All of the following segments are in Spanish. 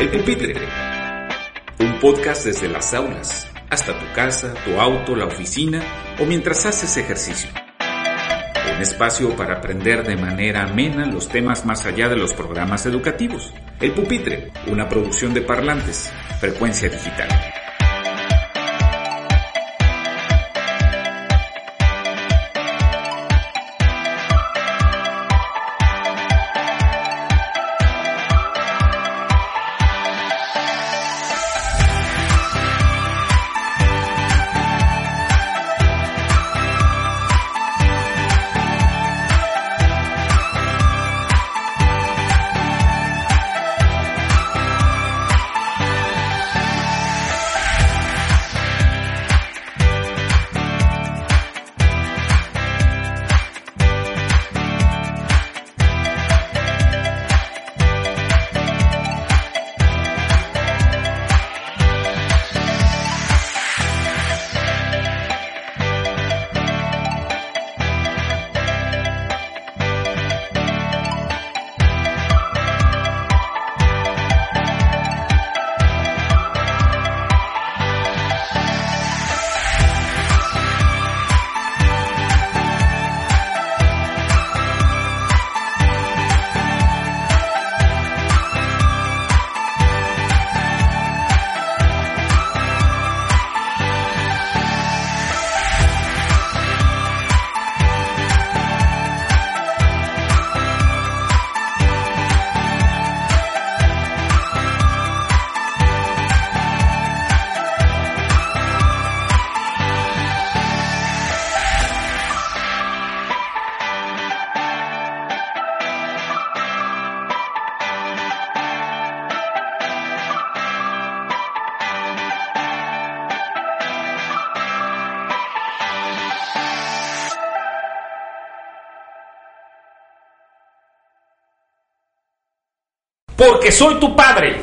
El Pupitre, un podcast desde las aulas hasta tu casa, tu auto, la oficina o mientras haces ejercicio. Un espacio para aprender de manera amena los temas más allá de los programas educativos. El Pupitre, una producción de parlantes, frecuencia digital. Porque soy tu padre.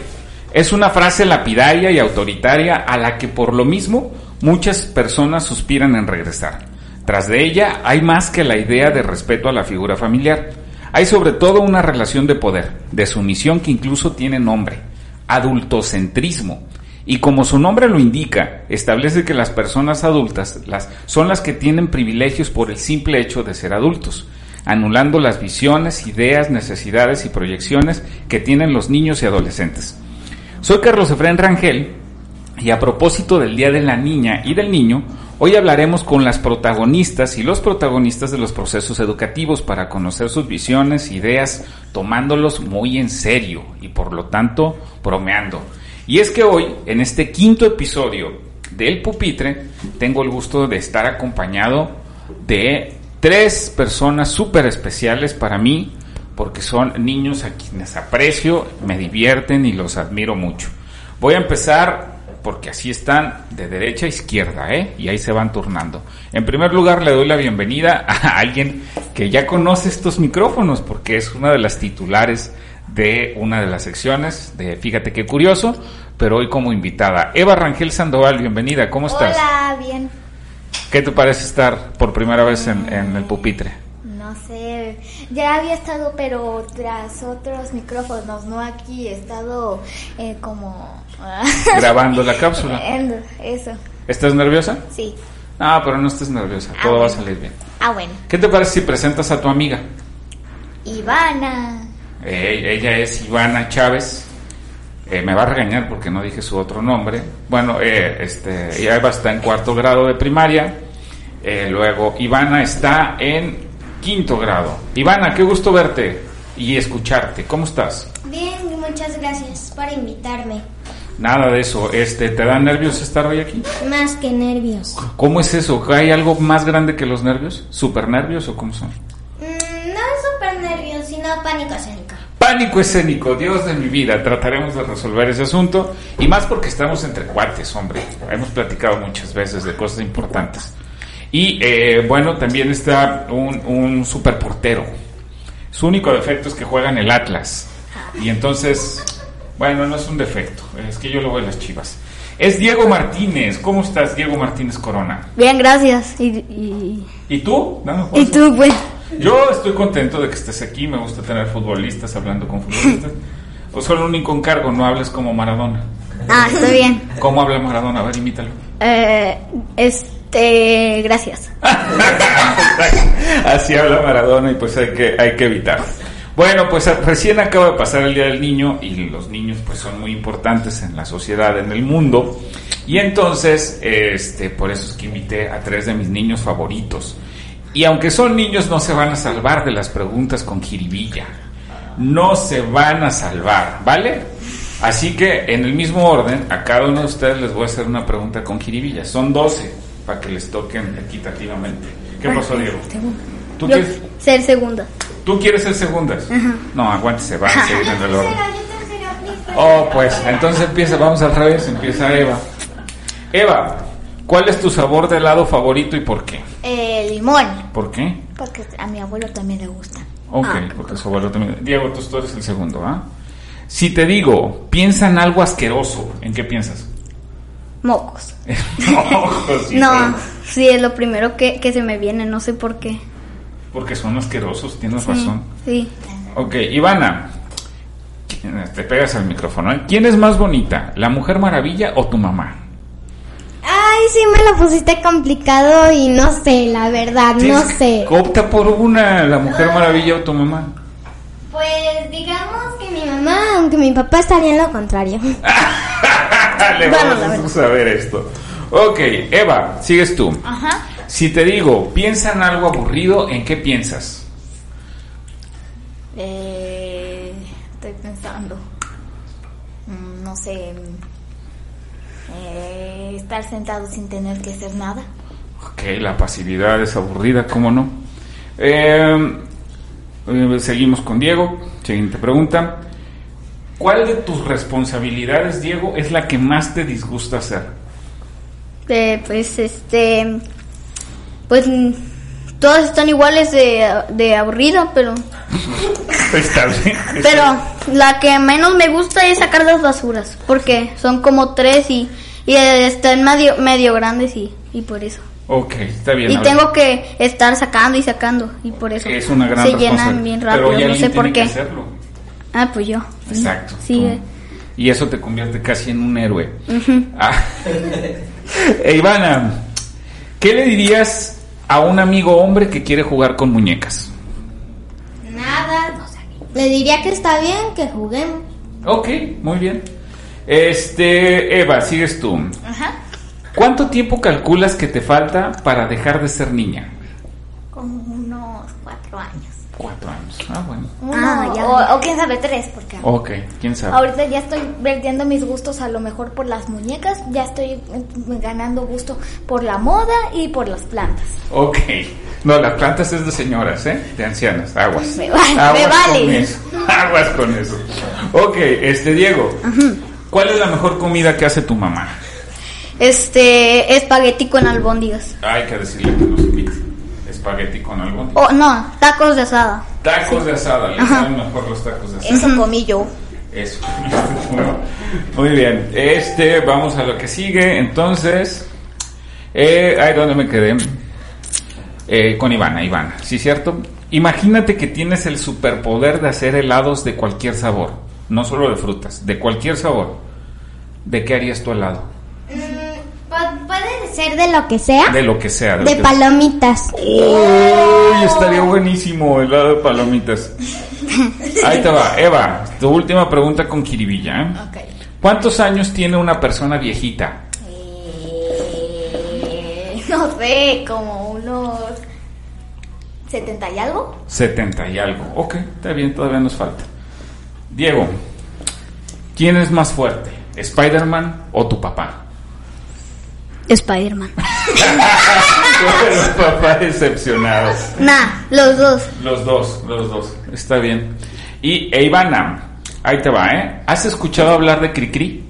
Es una frase lapidaria y autoritaria a la que por lo mismo muchas personas suspiran en regresar. Tras de ella hay más que la idea de respeto a la figura familiar. Hay sobre todo una relación de poder, de sumisión que incluso tiene nombre, adultocentrismo. Y como su nombre lo indica, establece que las personas adultas las, son las que tienen privilegios por el simple hecho de ser adultos anulando las visiones, ideas, necesidades y proyecciones que tienen los niños y adolescentes. Soy Carlos Efraín Rangel y a propósito del Día de la Niña y del Niño, hoy hablaremos con las protagonistas y los protagonistas de los procesos educativos para conocer sus visiones, ideas, tomándolos muy en serio y por lo tanto bromeando. Y es que hoy, en este quinto episodio del pupitre, tengo el gusto de estar acompañado de tres personas súper especiales para mí, porque son niños a quienes aprecio, me divierten y los admiro mucho. Voy a empezar porque así están de derecha a izquierda, ¿eh? Y ahí se van turnando. En primer lugar, le doy la bienvenida a alguien que ya conoce estos micrófonos, porque es una de las titulares de una de las secciones de Fíjate qué curioso, pero hoy como invitada. Eva Rangel Sandoval, bienvenida, ¿cómo estás? Hola, bien. ¿Qué te parece estar por primera vez en, el pupitre? No sé, ya había estado, pero tras otros micrófonos, no aquí, he estado eh, como... Grabando la cápsula. Eso. ¿Estás nerviosa? Sí. Ah, pero no estés nerviosa, ah, todo va a salir bien. Ah, bueno. ¿Qué te parece si presentas a tu amiga? Ivana. ella es Ivana Chávez. Eh, me va a regañar porque no dije su otro nombre. Bueno, eh, este, Eva está en cuarto grado de primaria. Eh, luego, Ivana está en quinto grado. Ivana, qué gusto verte y escucharte. ¿Cómo estás? Bien, muchas gracias por invitarme. Nada de eso. Este, ¿Te da nervios estar hoy aquí? Más que nervios. ¿Cómo es eso? ¿Hay algo más grande que los nervios? ¿Super nervios o cómo son? Mm, no super nervios, sino pánico escénico Pánico escénico, Dios de mi vida. Trataremos de resolver ese asunto. Y más porque estamos entre cuates, hombre. Hemos platicado muchas veces de cosas importantes. Y eh, bueno, también está un, un super portero. Su único defecto es que juega en el Atlas. Y entonces, bueno, no es un defecto. Es que yo lo veo en las chivas. Es Diego Martínez. ¿Cómo estás, Diego Martínez Corona? Bien, gracias. ¿Y, y, ¿Y tú? Un y tú, pues? Yo estoy contento de que estés aquí, me gusta tener futbolistas hablando con futbolistas. O solo un encargo, no hables como Maradona. Ah, estoy bien. ¿Cómo habla Maradona? A ver, imítalo. Eh, este, gracias. Así habla Maradona y pues hay que, hay que evitar. Bueno, pues recién acaba de pasar el Día del Niño y los niños pues son muy importantes en la sociedad, en el mundo. Y entonces, este, por eso es que invité a tres de mis niños favoritos. Y aunque son niños, no se van a salvar de las preguntas con jiribilla. No se van a salvar, ¿vale? Así que en el mismo orden, a cada uno de ustedes les voy a hacer una pregunta con jiribilla. Son 12 para que les toquen equitativamente. ¿Qué pasó, Diego? ¿Tú Yo, quieres, ser segunda. ¿Tú quieres ser segundas? No, aguántese, va a seguir en el orden. Oh, pues, entonces empieza, vamos al revés, empieza Eva. Eva, ¿cuál es tu sabor de helado favorito y por qué? Eh, limón. ¿Por qué? Porque a mi abuelo también le gusta. Ok, Ah, porque su abuelo también. Diego, tú, tú eres el segundo, ¿ah? Si te digo, piensa en algo asqueroso, ¿en qué piensas? Mocos. No, sí, es lo primero que, que se me viene, no sé por qué. Porque son asquerosos, tienes razón. Sí. Ok, Ivana, te pegas al micrófono. ¿eh? ¿Quién es más bonita, la Mujer Maravilla o tu mamá? Ay, sí me lo pusiste complicado y no sé, la verdad, no sé. Opta por una, la Mujer Maravilla o tu mamá. Pues digamos que mi mamá, aunque mi papá estaría en lo contrario. Le Bueno, vamos a saber esto. Ok, Eva, sigues tú. Ajá. Si te digo, piensa en algo aburrido, ¿en qué piensas? Eh, estoy pensando. Mm, No sé. eh, estar sentado sin tener que hacer nada. Ok, la pasividad es aburrida, ¿cómo no? Eh, eh, seguimos con Diego. Siguiente pregunta. ¿Cuál de tus responsabilidades, Diego, es la que más te disgusta hacer? Eh, pues este. Pues todas están iguales de, de aburrida, pero. Está bien. Pero la que menos me gusta es sacar las basuras. Porque son como tres y, y están medio, medio grandes y, y por eso. Ok, está bien. Y tengo que estar sacando y sacando y por eso Es una gran se llenan bien Pero rápido, ya no sé por tiene que qué. hacerlo. Ah, pues yo. Exacto. Sí. tú. Y eso te convierte casi en un héroe. Ah. E Ivana, ¿qué le dirías a un amigo hombre que quiere jugar con muñecas? Nada. Le diría que está bien que juguemos. Ok, muy bien. Este, Eva, sigues tú. Ajá. ¿Cuánto tiempo calculas que te falta para dejar de ser niña? Como unos cuatro años. Cuatro años. Ah, bueno. Ah, ya. O, o quién sabe, tres, porque Ok, quién sabe. ahorita ya estoy perdiendo mis gustos a lo mejor por las muñecas, ya estoy eh, ganando gusto por la moda y por las plantas. Ok. No, las plantas es de señoras, ¿eh? De ancianas. Aguas. Me vale, Aguas me vale. Con eso. Aguas con eso. Ok, este Diego. ¿Cuál es la mejor comida que hace tu mamá? Este, espagueti con albóndigas. Hay que decirle que invite. Espagueti con algo. Oh, no, tacos de asada. Tacos de asada. Le mejor los tacos de asada. Eso comí yo. Eso. Muy bien. Este, vamos a lo que sigue. Entonces, eh, ay, ¿dónde me quedé? Eh, con Ivana, Ivana, ¿sí cierto? Imagínate que tienes el superpoder de hacer helados de cualquier sabor, no solo de frutas, de cualquier sabor. ¿De qué harías tu helado? Puede ser de lo que sea. De lo que sea. De palomitas. ¡Uy! Estaría buenísimo helado de palomitas. Ahí te va, Eva, tu última pregunta con Kiribilla. ¿eh? Ok. ¿Cuántos años tiene una persona viejita? Eh, no sé, como unos 70 y algo. 70 y algo. Ok, está bien, todavía nos falta. Diego, ¿quién es más fuerte? ¿Spider-Man o tu papá? Spider-Man. Los papás decepcionados. Nah, los dos. Los dos, los dos. Está bien. Y e Ivana, ahí te va, ¿eh? ¿Has escuchado hablar de Cricri?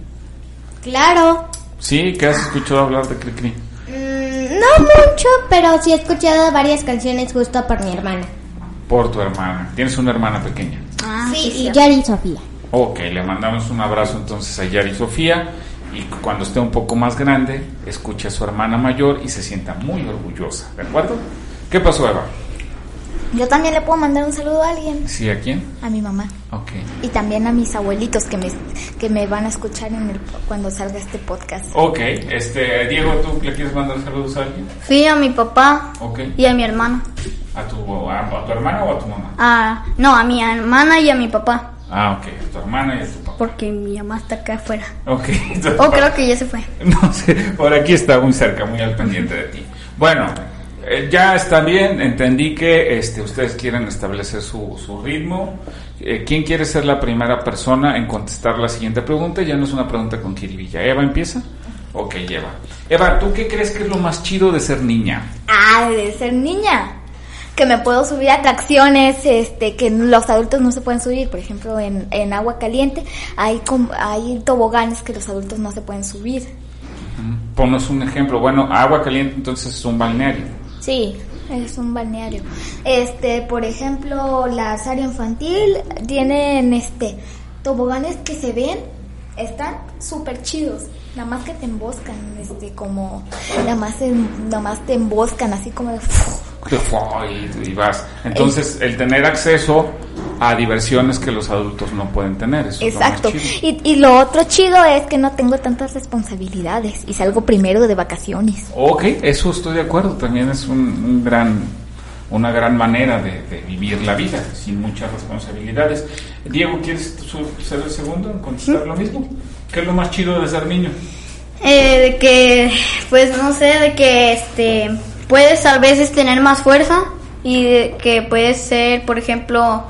Claro. Sí, ¿qué has escuchado hablar de Cricri? Mm, no mucho, pero sí he escuchado varias canciones justo por mi hermana. Por tu hermana. Tienes una hermana pequeña. Ah, sí, y cierto. Yari y Sofía. Ok, le mandamos un abrazo entonces a Yari Sofía y cuando esté un poco más grande, escuche a su hermana mayor y se sienta muy orgullosa, ¿de acuerdo? ¿Qué pasó, Eva? Yo también le puedo mandar un saludo a alguien, ¿Sí a quién? a mi mamá. Ok. Y también a mis abuelitos que me, que me van a escuchar en el, cuando salga este podcast. Ok, este, Diego, ¿tú le quieres mandar saludos a alguien? Fui a mi papá Ok. y a mi hermana. ¿A tu, a, a tu hermana o a tu mamá? Ah, no, a mi hermana y a mi papá. Ah, ok, tu hermana y tu papá. Porque mi mamá está acá afuera. Ok. O creo que ya se fue. No sé, por aquí está muy cerca, muy al pendiente de ti. Bueno, eh, ya está bien, entendí que este, ustedes quieren establecer su, su ritmo. Eh, ¿Quién quiere ser la primera persona en contestar la siguiente pregunta? Ya no es una pregunta con Kiribilla. ¿Eva empieza? Ok, Eva. Eva, ¿tú qué crees que es lo más chido de ser niña? Ah, de ser niña. Que me puedo subir a atracciones este, que los adultos no se pueden subir. Por ejemplo, en, en agua caliente hay, hay toboganes que los adultos no se pueden subir. Ponos un ejemplo. Bueno, agua caliente entonces es un balneario. Sí, es un balneario. Este, por ejemplo, la área infantil tienen este toboganes que se ven, están súper chidos. Nada más que te emboscan, este, como, nada más, nada más te emboscan, así como de, Y, y vas. Entonces, el tener acceso a diversiones que los adultos no pueden tener. Eso Exacto. Es lo más chido. Y, y lo otro chido es que no tengo tantas responsabilidades y salgo primero de vacaciones. Ok, eso estoy de acuerdo. También es un, un gran, una gran manera de, de vivir la vida sin muchas responsabilidades. Diego, ¿quieres ser el segundo en contestar lo mismo? ¿Qué es lo más chido de ser niño? Eh, de que, pues no sé, de que este puedes a veces tener más fuerza y que puedes ser, por ejemplo,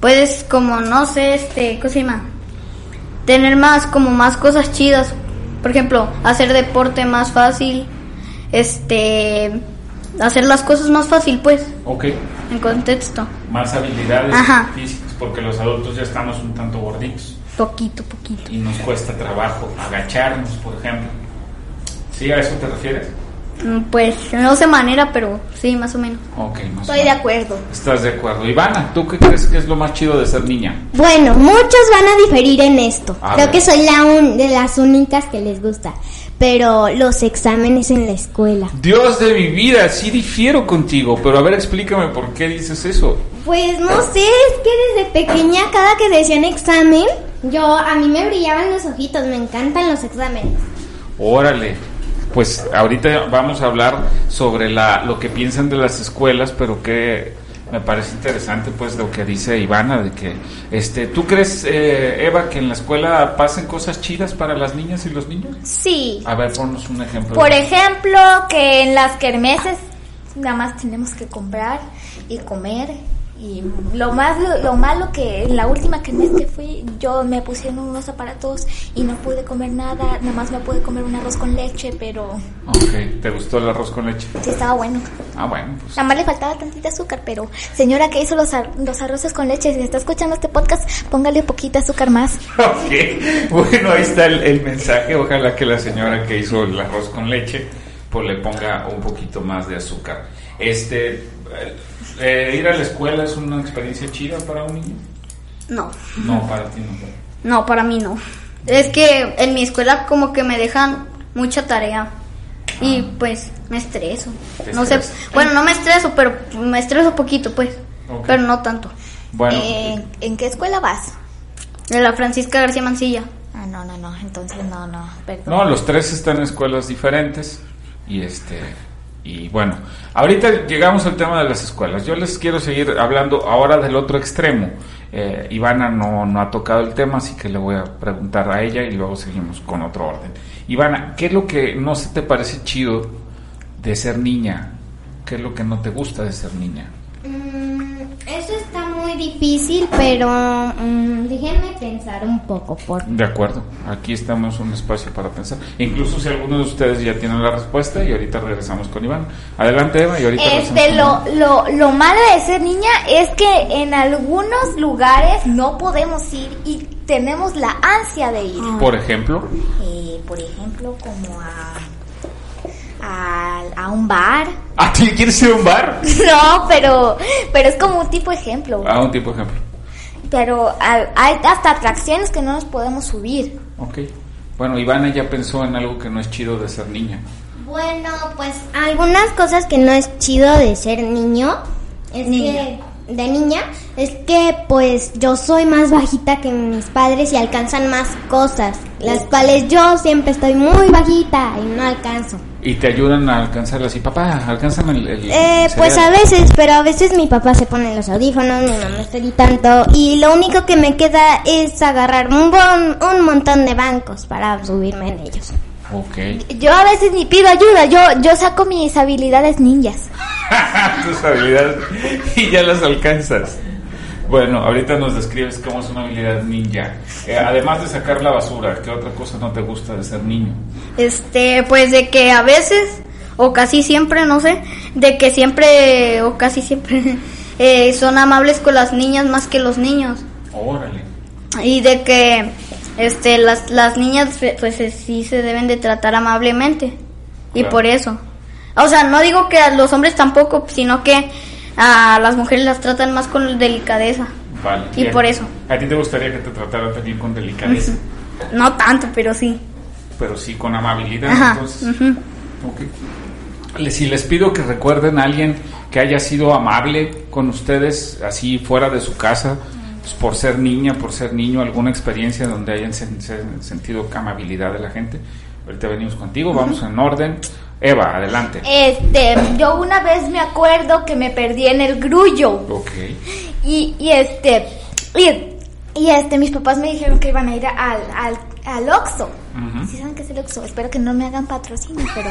puedes como no sé, este, ¿cómo se llama? Tener más como más cosas chidas, por ejemplo, hacer deporte más fácil, este, hacer las cosas más fácil, pues, Ok, en contexto, más habilidades Ajá. físicas, porque los adultos ya estamos un tanto gorditos poquito, poquito. y nos cuesta trabajo agacharnos, por ejemplo. ¿Sí, a eso te refieres? Mm, Pues no sé manera, pero sí, más o menos. Ok, más o Estoy de acuerdo. ¿Estás de acuerdo? Ivana, ¿tú qué crees que es lo más chido de ser niña? Bueno, muchos van a diferir en esto. A Creo ver. que soy la un- de las únicas que les gusta. Pero los exámenes en la escuela. Dios de mi vida, sí difiero contigo, pero a ver, explícame por qué dices eso. Pues no sé, es que desde pequeña cada que decían examen, yo a mí me brillaban los ojitos, me encantan los exámenes. Órale. Pues ahorita vamos a hablar sobre la, lo que piensan de las escuelas, pero que me parece interesante pues lo que dice Ivana, de que, este, ¿tú crees, eh, Eva, que en la escuela pasen cosas chidas para las niñas y los niños? Sí. A ver, ponnos un ejemplo. Por ejemplo, que en las kermeses nada más tenemos que comprar y comer. Y lo más lo malo que en la última kermés que fui, yo me pusieron unos aparatos y no pude comer nada, nada más me pude comer un arroz con leche, pero Ok, ¿te gustó el arroz con leche? sí estaba bueno. Ah, bueno, pues... Nada más le faltaba tantita azúcar, pero señora que hizo los, ar- los arroces con leche, si está escuchando este podcast, póngale poquita azúcar más. Ok, bueno, ahí está el, el mensaje. Ojalá que la señora que hizo el arroz con leche, pues le ponga un poquito más de azúcar. Este, eh, ir a la escuela es una experiencia chida para un niño. No. No, para ti no. No, para mí no. Es que en mi escuela como que me dejan mucha tarea y pues me estreso. Te No sé, bueno, no me estreso, pero me estreso poquito, pues. Pero no tanto. Bueno, Eh, ¿En qué escuela vas? De la Francisca García Mancilla. Ah, no, no, no, entonces no, no, perdón. no, los tres están en escuelas diferentes y este y bueno, ahorita llegamos al tema de las escuelas. Yo les quiero seguir hablando ahora del otro extremo. Eh, Ivana no, no ha tocado el tema, así que le voy a preguntar a ella y luego seguimos con otro orden. Ivana, ¿qué es lo que no se te parece chido de ser niña? ¿Qué es lo que no te gusta de ser niña? Difícil pero mm, déjenme pensar un poco. Por... De acuerdo, aquí estamos un espacio para pensar. Incluso si alguno de ustedes ya tienen la respuesta y ahorita regresamos con Iván. Adelante Eva y ahorita Este, lo, lo, lo malo de ser niña es que en algunos lugares no podemos ir y tenemos la ansia de ir. Por ejemplo, Eh, por ejemplo, como a, a, a un bar. ¿a ti quieres ir a un bar? No, pero, pero es como un tipo ejemplo. A un tipo de ejemplo. Pero a- hay hasta atracciones que no nos podemos subir. Ok. Bueno, Ivana ya pensó en algo que no es chido de ser niña. Bueno, pues algunas cosas que no es chido de ser niño es que de niña es que pues yo soy más bajita que mis padres y alcanzan más cosas, las cuales yo siempre estoy muy bajita y no alcanzo. Y te ayudan a alcanzarlas. Y papá, alcánzame el. el Eh, pues a veces, pero a veces mi papá se pone los audífonos, mi mamá está gritando y lo único que me queda es agarrar un, bon- un montón de bancos para subirme en ellos. Ok. Yo a veces ni pido ayuda, yo, yo saco mis habilidades ninjas. Tus habilidades y ya las alcanzas. Bueno, ahorita nos describes cómo es una habilidad ninja. Eh, además de sacar la basura, ¿qué otra cosa no te gusta de ser niño? Este, pues de que a veces, o casi siempre, no sé, de que siempre, o casi siempre, eh, son amables con las niñas más que los niños. Órale. Y de que, este, las, las niñas, pues eh, sí se deben de tratar amablemente. Y Claro. por eso. O sea, no digo que a los hombres tampoco, sino que a las mujeres las tratan más con delicadeza. Vale. Y por eso. ¿A ti te gustaría que te trataran también con delicadeza? No tanto, pero sí. pero sí con amabilidad. Ajá, Entonces, Si les pido que recuerden a alguien que haya sido amable con ustedes, así fuera de su casa, por ser niña, por ser niño, alguna experiencia donde hayan sen- sen- sentido amabilidad de la gente. Ahorita venimos contigo, vamos en orden. Eva, adelante. Este, yo una vez me acuerdo que me perdí en el grullo. Ok. Y, y este, y, y este, mis papás me dijeron que iban a ir al, al, al Oxxo. ¿Sí saben qué es el Oxxo? Espero que no me hagan patrocinio, pero...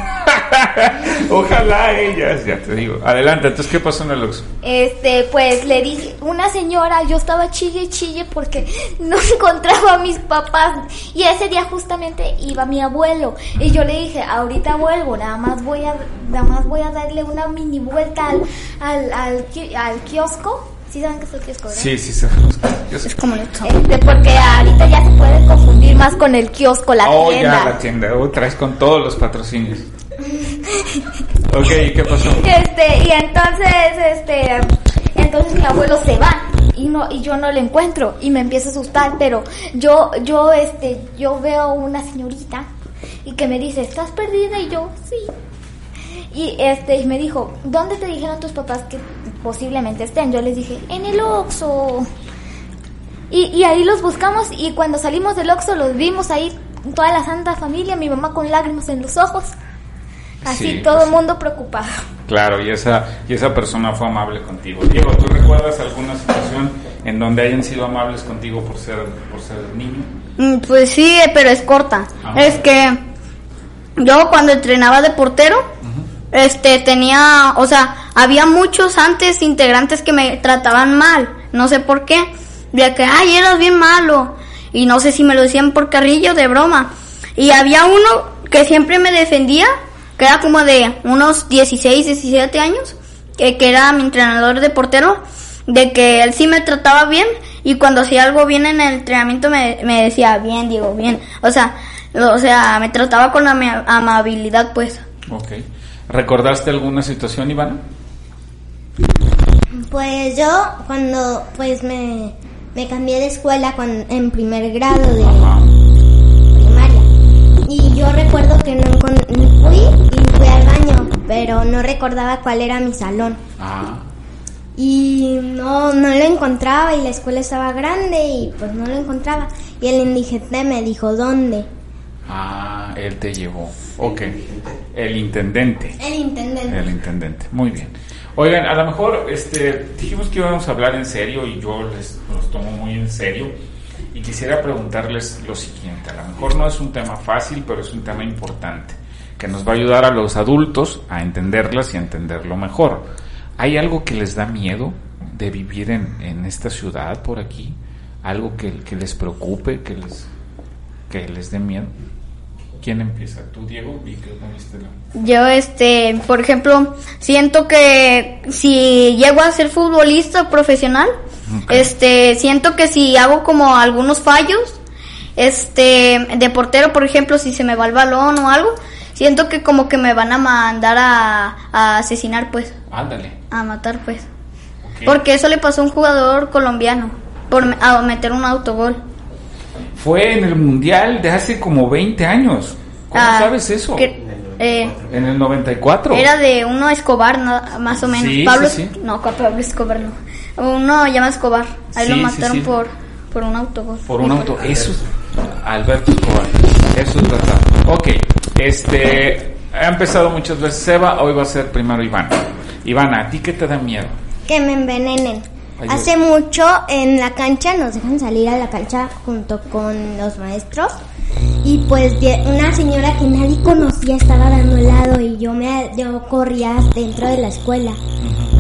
Ojalá ellas, ya te digo. Adelante, entonces, ¿qué pasó en el Oxxo? Este, pues le dije, una señora, yo estaba chille y chille porque no encontraba a mis papás y ese día justamente iba mi abuelo y yo le dije, ahorita vuelvo, nada más voy a, nada más voy a darle una mini vuelta al, al, al kiosco. ¿Sí saben qué es el kiosco, verdad? Sí, sí, sabemos. Yo sé. Es como el Este, porque ahorita ya se puede confundir más con el kiosco, la oh, tienda. ya, la tienda. Oh, traes con todos los patrocinios. ok, ¿y qué pasó? Este, y entonces, este, entonces mi abuelo se va y no, y yo no le encuentro y me empieza a asustar, pero yo, yo, este, yo veo una señorita y que me dice, ¿estás perdida? Y yo, sí. Y este, y me dijo, ¿dónde te dijeron tus papás que posiblemente estén? Yo les dije, en el Oxxo. Y, y ahí los buscamos y cuando salimos del Oxxo los vimos ahí, toda la santa familia, mi mamá con lágrimas en los ojos. Así Sí, todo pues el sí. mundo preocupado. Claro, y esa, y esa persona fue amable contigo. Diego, ¿tú recuerdas alguna situación en donde hayan sido amables contigo por ser, por ser niño? Mm, Pues sí, eh, pero es corta. Ajá. Es que yo cuando entrenaba de portero, este tenía, o sea, había muchos antes integrantes que me trataban mal, no sé por qué, de que, ay, eras bien malo, y no sé si me lo decían por carrillo de broma. Y había uno que siempre me defendía, que era como de unos 16, 17 años, que, que era mi entrenador de portero, de que él sí me trataba bien y cuando hacía algo bien en el entrenamiento me, me decía bien, digo bien, o sea, o sea, me trataba con ama- amabilidad pues. Ok. ¿Recordaste alguna situación, Ivana? Pues yo cuando pues me, me cambié de escuela cuan- en primer grado de Ajá. primaria y yo recuerdo que no fui y fui al baño pero no recordaba cuál era mi salón Ah, y no no lo encontraba y la escuela estaba grande y pues no lo encontraba y el indigente me dijo dónde ah, él te llevó. Ok. El intendente. el intendente El intendente, muy bien. Oigan, a lo mejor este, dijimos que íbamos a hablar en serio y yo les los tomo muy en serio y quisiera preguntarles lo siguiente. A lo mejor no es un tema fácil, pero es un tema importante que nos va a ayudar a los adultos a entenderlas y a entenderlo mejor. ¿Hay algo que les da miedo de vivir en, en esta ciudad por aquí? ¿Algo que, que les preocupe, que les, que les dé miedo? ¿Quién empieza? ¿Tú, Diego? La- Yo, este, por ejemplo, siento que si llego a ser futbolista profesional, este, siento que si hago como algunos fallos, este, de portero, por ejemplo, si se me va el balón o algo, siento que como que me van a mandar a, a asesinar, pues, Ándale. a matar, pues. Porque eso le pasó a un jugador colombiano, por a meter un autogol. Fue en el Mundial de hace como 20 años. ¿Cómo Ah, sabes eso? que- eh, En el 94. Era de uno Escobar, no- más o menos. Sí, Pablo, sí, sí. no, Pablo Escobar no. Uno llama Escobar. Ahí lo mataron por por un autogol. Por un auto. Eso es. Alberto Escobar. Eso es verdad. Ok. Este. Ha empezado muchas veces Seba. Hoy va a ser primero Iván. Ivana, ¿a ti qué te da miedo? Que me envenenen. Hace mucho en la cancha nos dejan salir a la cancha junto con los maestros y pues una señora que nadie conocía estaba dando helado y yo me yo corría dentro de la escuela.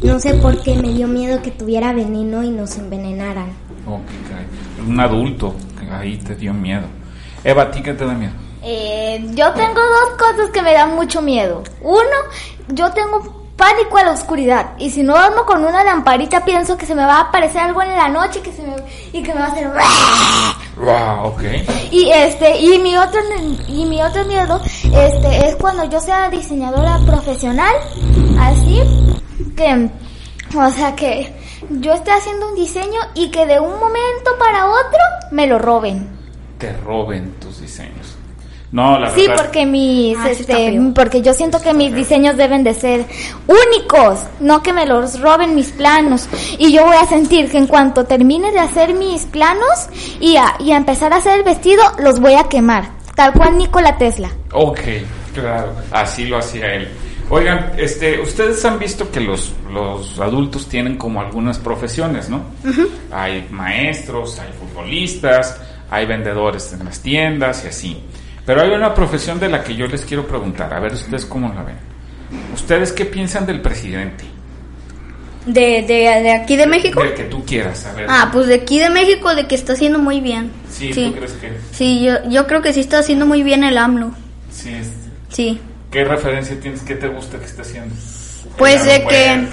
No sé por qué me dio miedo que tuviera veneno y nos envenenaran. Ok, caray. Un adulto. que Ahí te dio miedo. Eva, ¿a ti qué te da miedo? Eh, yo tengo dos cosas que me dan mucho miedo. Uno, yo tengo pánico a la oscuridad. Y si no duermo con una lamparita, pienso que se me va a aparecer algo en la noche que se me, y que me va a hacer... Wow, ok. Y este, y mi otro, y mi otro miedo, este, es cuando yo sea diseñadora profesional, así, que, o sea, que yo esté haciendo un diseño y que de un momento para otro me lo roben. Te roben tus diseños. No, la Sí, verdad. porque mis, Ah, este, porque yo siento que mis diseños deben de ser únicos, no que me los roben mis planos. Y yo voy a sentir que en cuanto termine de hacer mis planos y a, y a empezar a hacer el vestido, los voy a quemar. Tal cual Nikola Tesla. Ok, claro, así lo hacía él. Oigan, este, ustedes han visto que los, los adultos tienen como algunas profesiones, ¿no? Hay maestros, hay futbolistas, hay vendedores en las tiendas y así. Pero hay una profesión de la que yo les quiero preguntar, a ver ustedes cómo la ven. ¿Ustedes qué piensan del presidente? De, de, de aquí de México. Del que tú quieras, a ver. Ah, pues de aquí de México, de que está haciendo muy bien. sí, sí. ¿tú crees que Sí, yo, yo creo que sí está haciendo muy bien el AMLO. sí es- Sí. ¿Qué referencia tienes? ¿Qué te gusta que esté haciendo? Pues de que-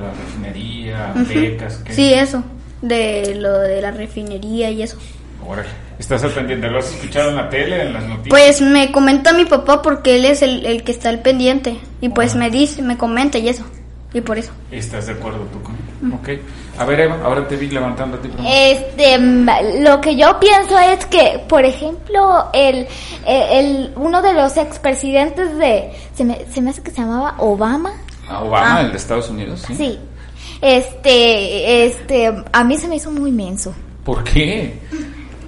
La refinería, becas, ¿qué? Sí, eso. De lo de la refinería y eso. Órale. ¿Estás al pendiente? ¿Lo has escuchado en la tele, en las noticias? Pues me comenta mi papá porque él es el, el que está al pendiente. Y pues me dice, me comenta y eso. Y por eso. ¿Estás de acuerdo tú con Ok. A ver, Eva, ahora te vi levantando a ti. Este, mm, lo que yo pienso es que, por ejemplo, el, el, el- uno de los expresidentes de, se me, se me hace que se llamaba Obama, A Obama, Ah. el de Estados Unidos, ¿sí? sí, este, este, a mí se me hizo muy menso. ¿Por qué?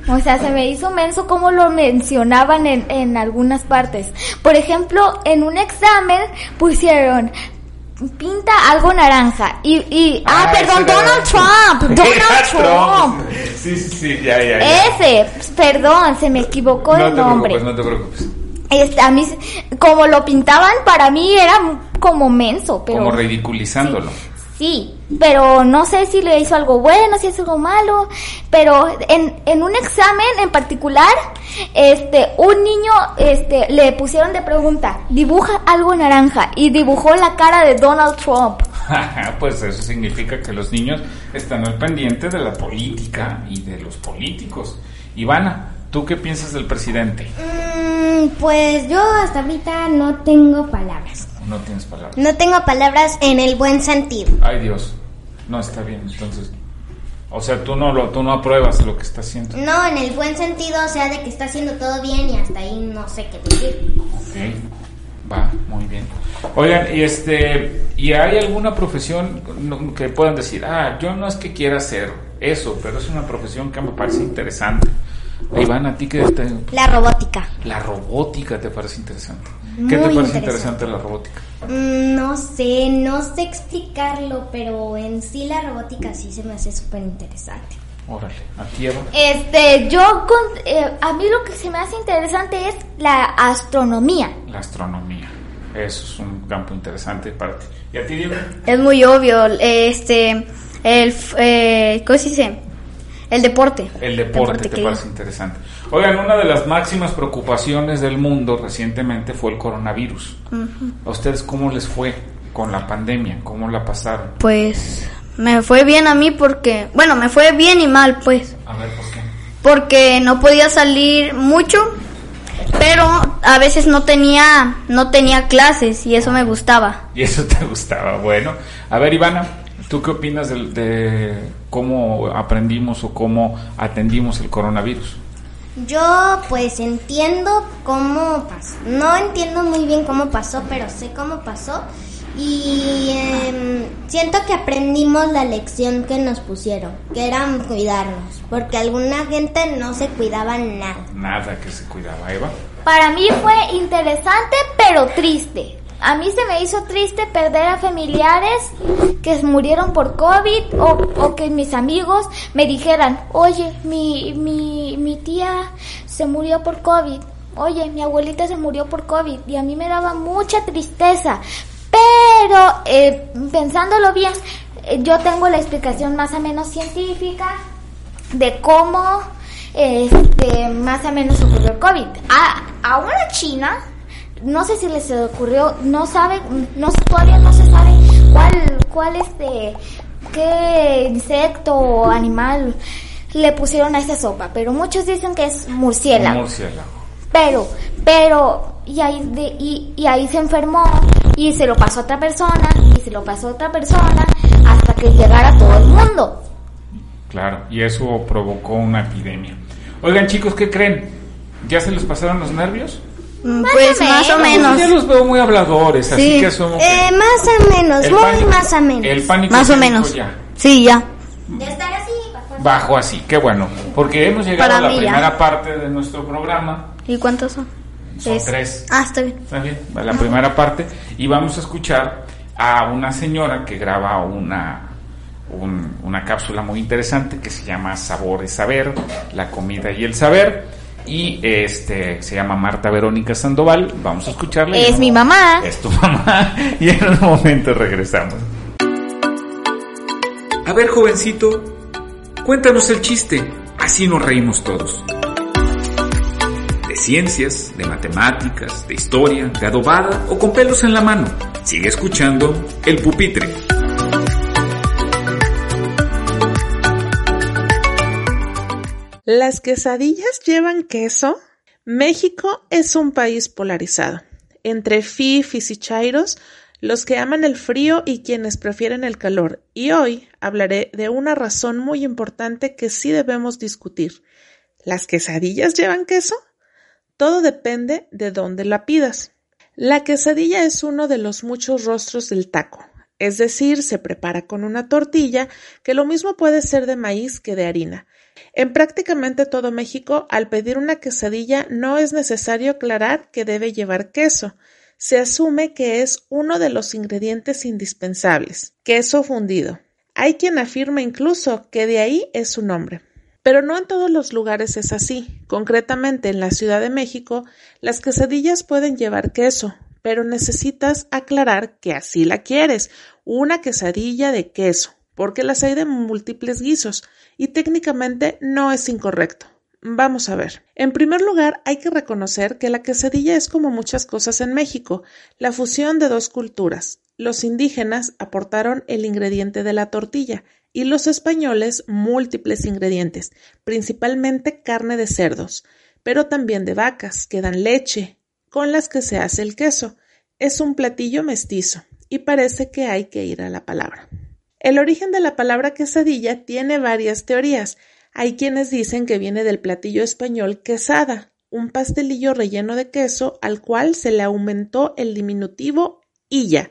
O sea, se me hizo menso como lo mencionaban en, en algunas partes. Por ejemplo, en un examen pusieron pinta algo naranja y, y ah, Ah, perdón, Donald Trump, Donald Trump. Sí, sí, sí, ya, ya, ya. Ese, perdón, se me equivocó no el te nombre. preocupes, no te preocupes. Este, a mí, como lo pintaban, para mí era como menso, pero Como ridiculizándolo. sí, pero no sé si le hizo algo bueno, si hizo algo malo, pero en, en un examen en particular, este, un niño, este, le pusieron de pregunta, dibuja algo naranja y dibujó la cara de Donald Trump. pues eso significa que los niños están al pendiente de la política y de los políticos. Ivana, ¿tú qué piensas del presidente? Mm, pues yo hasta ahorita no tengo palabras. No tienes palabras. No tengo palabras en el buen sentido. Ay Dios, no está bien, entonces. O sea, tú no lo, tú no apruebas lo que está haciendo. No, en el buen sentido, o sea, de que está haciendo todo bien y hasta ahí no sé qué decir. Ok, va, muy bien. Oigan, y este, ¿y hay alguna profesión que puedan decir, ah, yo no es que quiera hacer eso, pero es una profesión que me parece interesante? Iván, ¿a ti qué te, La robótica. la robótica te parece interesante? Muy ¿Qué te parece interesante. interesante la robótica? Mm, no sé, no sé explicarlo, pero en sí la robótica sí se me hace súper interesante. Órale, ¿a ti, Eva? Este, yo, con- eh, a mí lo que se me hace interesante es la astronomía. La astronomía. Eso es un campo interesante para ti. ¿Y a ti, Diego? Es muy obvio. Este, el, eh, ¿cómo se dice? El deporte. El deporte, te parece interesante. Oigan, una de las máximas preocupaciones del mundo recientemente fue el coronavirus. ¿A ustedes cómo les fue con la pandemia? ¿Cómo la pasaron? Pues me fue bien a mí porque, bueno, me fue bien y mal, pues. A ver, ¿por qué? Porque no podía salir mucho, pero a veces no tenía, no tenía clases y eso me gustaba. Y eso te gustaba, bueno. A ver, Ivana, ¿tú qué opinas de, de cómo aprendimos o cómo atendimos el coronavirus? Yo pues entiendo cómo pasó. No entiendo muy bien cómo pasó, pero sé cómo pasó. Y em, siento que aprendimos la lección que nos pusieron, que era cuidarnos, porque alguna gente no se cuidaba nada. Nada que se cuidaba, Eva. Para mí fue interesante, pero triste. A mí se me hizo triste perder a familiares que murieron por COVID o, que mis amigos me dijeran, oye, mi, mi, mi tía se murió por COVID. Oye, mi abuelita se murió por COVID y a mí me daba mucha tristeza. Pero eh, pensándolo bien, eh, yo tengo la explicación más o menos científica de cómo este, más o menos ocurrió el COVID. A, a una china, no sé si les ocurrió, no sabe, no todavía no se sabe cuál, cuál este, qué insecto o animal le pusieron a esa sopa, pero muchos dicen que es murciélago. Murciélago. Pero, pero, y ahí, de, y, y ahí se enfermó, y se lo pasó a otra persona, y se lo pasó a otra persona, hasta que llegara todo el mundo. Claro, y eso provocó una epidemia. Oigan, chicos, ¿qué creen? ¿Ya se les pasaron los nervios? Mm, Pues o más o menos. Ya los veo muy habladores, así Sí. que asumo que Eh, más o menos, el muy pánico- más o menos. El pánico Más o menos. ya Sí, ya. De estar así, bajo bajo así, qué bueno, porque hemos llegado Para a la mí ya. primera parte de nuestro programa. ¿Y cuántos son? Son Es- tres. Ah, está bien. Está bien, va la primera parte y vamos a escuchar a una señora que graba una un- una cápsula muy interesante que se llama Sabor es Saber, la comida y el saber y este se llama Marta Verónica Sandoval, vamos a escucharla. Es mi mamá. Es tu mamá y en un momento regresamos. A ver, jovencito, cuéntanos el chiste, así nos reímos todos de ciencias, de matemáticas, de historia, de adobada o con pelos en la mano. Sigue escuchando El Pupitre. ¿Las quesadillas llevan queso? México es un país polarizado, entre fifis y chairos, los que aman el frío y quienes prefieren el calor, y hoy hablaré de una razón muy importante que sí debemos discutir. ¿Las quesadillas llevan queso? Todo depende de dónde la pidas. La quesadilla es uno de los muchos rostros del taco, es decir, se prepara con una tortilla que lo mismo puede ser de maíz que de harina. En prácticamente todo México, al pedir una quesadilla no es necesario aclarar que debe llevar queso. Se asume que es uno de los ingredientes indispensables, queso fundido. Hay quien afirma incluso que de ahí es su nombre. Pero no en todos los lugares es así. Concretamente en la Ciudad de México, las quesadillas pueden llevar queso, pero necesitas aclarar que así la quieres, una quesadilla de queso, porque las hay de múltiples guisos, y técnicamente no es incorrecto. Vamos a ver. En primer lugar, hay que reconocer que la quesadilla es como muchas cosas en México, la fusión de dos culturas. Los indígenas aportaron el ingrediente de la tortilla y los españoles múltiples ingredientes, principalmente carne de cerdos, pero también de vacas, que dan leche, con las que se hace el queso. Es un platillo mestizo y parece que hay que ir a la palabra. El origen de la palabra quesadilla tiene varias teorías. Hay quienes dicen que viene del platillo español quesada, un pastelillo relleno de queso al cual se le aumentó el diminutivo illa.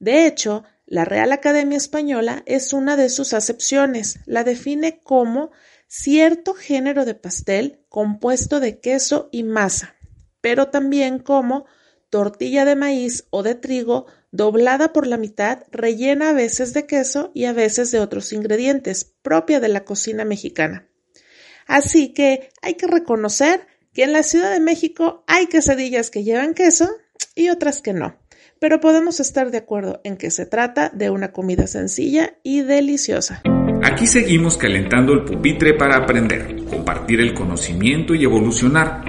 De hecho, la Real Academia Española es una de sus acepciones. La define como cierto género de pastel compuesto de queso y masa, pero también como tortilla de maíz o de trigo doblada por la mitad, rellena a veces de queso y a veces de otros ingredientes, propia de la cocina mexicana. Así que hay que reconocer que en la Ciudad de México hay quesadillas que llevan queso y otras que no. pero podemos estar de acuerdo en que se trata de una comida sencilla y deliciosa. Aquí seguimos calentando el pupitre para aprender, compartir el conocimiento y evolucionar.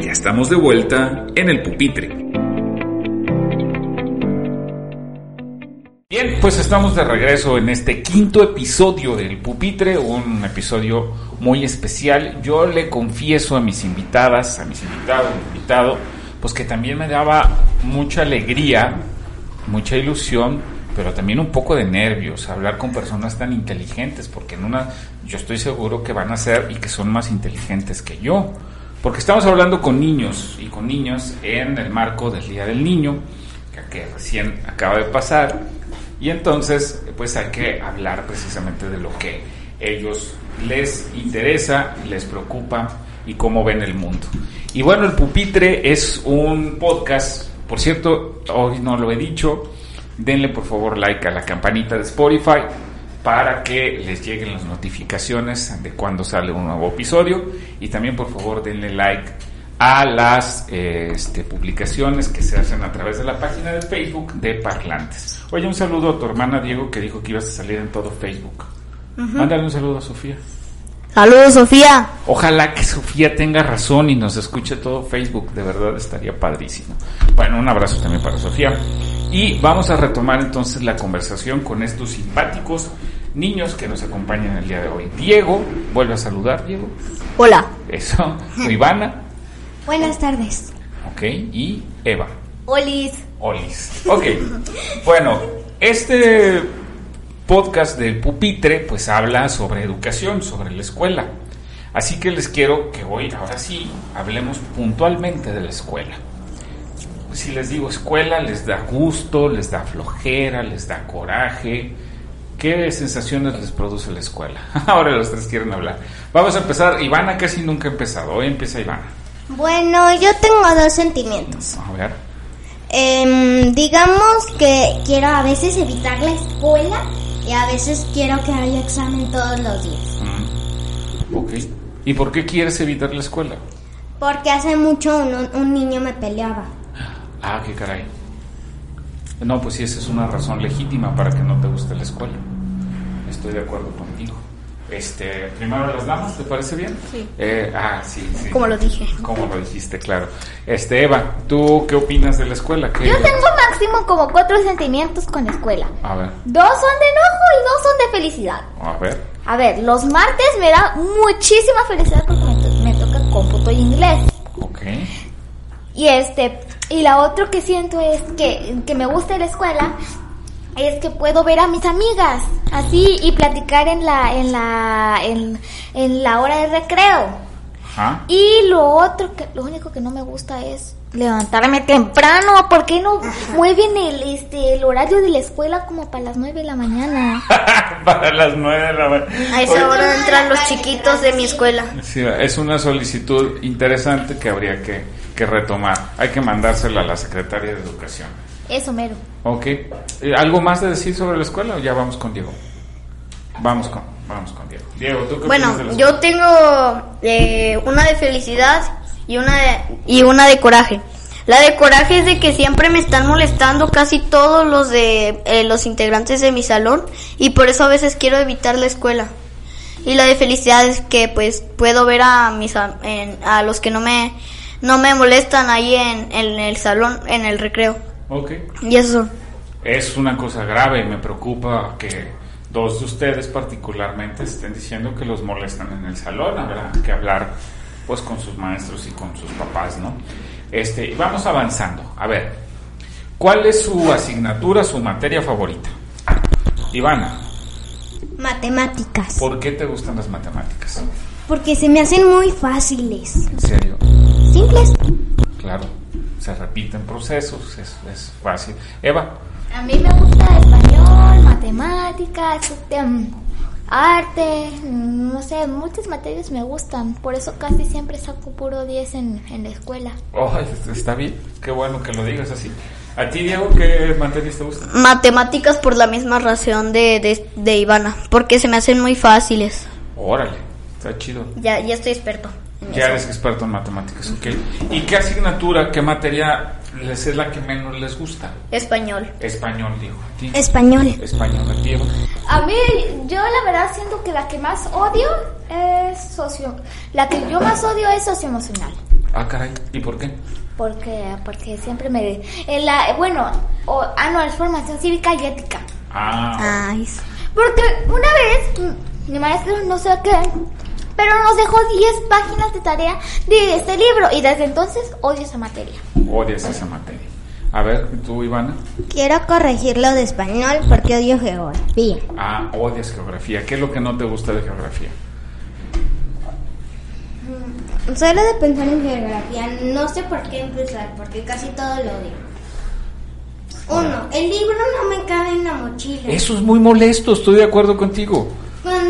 Ya estamos de vuelta en el pupitre. Bien, pues estamos de regreso en este quinto episodio del pupitre, un episodio muy especial. Yo le confieso a mis invitadas, a mis invitados, invitado, pues que también me daba mucha alegría, mucha ilusión, pero también un poco de nervios hablar con personas tan inteligentes, porque en una yo estoy seguro que van a ser y que son más inteligentes que yo, porque estamos hablando con niños y con niños en el marco del Día del Niño, que recién acaba de pasar, y entonces pues hay que hablar precisamente de lo que ellos les interesa, les preocupa y cómo ven el mundo. Y bueno, el pupitre es un podcast, por cierto, hoy no lo he dicho, denle por favor like a la campanita de Spotify para que les lleguen las notificaciones de cuando sale un nuevo episodio y también por favor denle like a las eh, este, publicaciones que se hacen a través de la página de Facebook de Parlantes. Oye, un saludo a tu hermana Diego que dijo que ibas a salir en todo Facebook. Mándale un saludo a Sofía. Saludos, Sofía. Ojalá que Sofía tenga razón y nos escuche todo Facebook, de verdad estaría padrísimo. Bueno, un abrazo también para Sofía. Y vamos a retomar entonces la conversación con estos simpáticos niños que nos acompañan el día de hoy. Diego, vuelve a saludar, Diego. Hola. Eso. Ivana. Buenas tardes. Ok. Y Eva. Olis. Olis. Ok. Bueno, este podcast del pupitre pues habla sobre educación, sobre la escuela. Así que les quiero que hoy, ahora sí, hablemos puntualmente de la escuela. Si les digo escuela, les da gusto, les da flojera, les da coraje. ¿Qué sensaciones les produce la escuela? Ahora los tres quieren hablar. Vamos a empezar. Ivana casi nunca ha empezado. Hoy empieza Ivana. Bueno, yo tengo dos sentimientos. A ver. Em, digamos que quiero a veces evitar la escuela y a veces quiero que haya examen todos los días. Mm, Ok. ¿Y por qué quieres evitar la escuela? Porque hace mucho un, un niño me peleaba. Ah, qué caray. No, pues sí, esa es una razón legítima para que no te guste la escuela. Estoy de acuerdo contigo. Este, primero las damas, ¿te parece bien? Sí. Eh, ah, sí, sí. Como lo dije. Como lo dijiste, claro. Este, Eva, ¿tú qué opinas de la escuela? ¿Qué- Yo tengo máximo como cuatro sentimientos con la escuela. A ver, Dos son de enojo y dos son de felicidad. a ver. A ver, los martes me da muchísima felicidad porque me, to- me toca cómputo y inglés. Ok. Y este, y la otra que siento es que, que me gusta la escuela es que puedo ver a mis amigas así y platicar en la, en la, en, en la hora de recreo. Ajá. Y lo otro que, lo único que no me gusta es levantarme temprano. ¿Por qué no mueven el, este, el horario de la escuela como para las nueve de la mañana? Para las nueve de la mañana. A esa hora entran los chiquitos de mi escuela. Sí, es una solicitud interesante que habría que, que retomar. Hay que mandársela a la Secretaria de Educación. Eso mero. Ok. Eh, ¿Algo más de decir sobre la escuela o ya vamos con Diego? Vamos con, vamos con Diego. Diego, ¿tú qué Bueno, de la yo tengo eh, una de felicidad y una de, y una de coraje. La de coraje es de que siempre me están molestando casi todos los de eh, los integrantes de mi salón y por eso a veces quiero evitar la escuela. Y la de felicidad es que pues puedo ver a mis a, en- a los que no me no me molestan ahí en, en el salón en el recreo. Ok. Y eso. Es una cosa grave, me preocupa que dos de ustedes particularmente estén diciendo que los molestan en el salón, habrá que hablar pues con sus maestros y con sus papás, ¿no? Este, vamos avanzando. A ver, ¿cuál es su asignatura, su materia favorita? Ivana, Matemáticas. ¿por qué te gustan las matemáticas? Porque se me hacen muy fáciles. En serio, Simples. claro, se repiten procesos, es, es fácil. Eva, A mí me gusta español, matemáticas, este, mm, arte, no sé, muchas materias me gustan. Por eso casi siempre saco puro 10 en, en la escuela. oh, está bien, qué bueno que lo digas así. ¿A ti, Diego, qué materias te gustan? Matemáticas por la misma razón de, de, de Ivana, porque se me hacen muy fáciles. Órale, está chido. Ya, ya estoy experto. Ya eres experto en matemáticas, ok. ¿Y qué asignatura, qué materia les es la que menos les gusta? Español. Español, dijo. ¿Sí? Español. Español, ¿a ti, Eva? A mí, yo la verdad siento que la que más odio es socio. La que yo más odio es socioemocional. Ah, caray, ¿y por qué? Porque, porque siempre me... En la, bueno, o, ah, no, es formación cívica y ética. Ah, Ay, sí. Porque una vez, mi maestro no sé qué, pero nos dejó 10 páginas de tarea de este libro y desde entonces odio esa materia. odias esa materia. A ver, tú, Ivana. Quiero corregirlo de español porque odio geografía. Ah, odias geografía. ¿Qué es lo que no te gusta de geografía? Solo de pensar en geografía, no sé por qué empezar, porque casi todo lo odio. Uno, el libro no me cabe en la mochila. Eso es muy molesto, estoy de acuerdo contigo.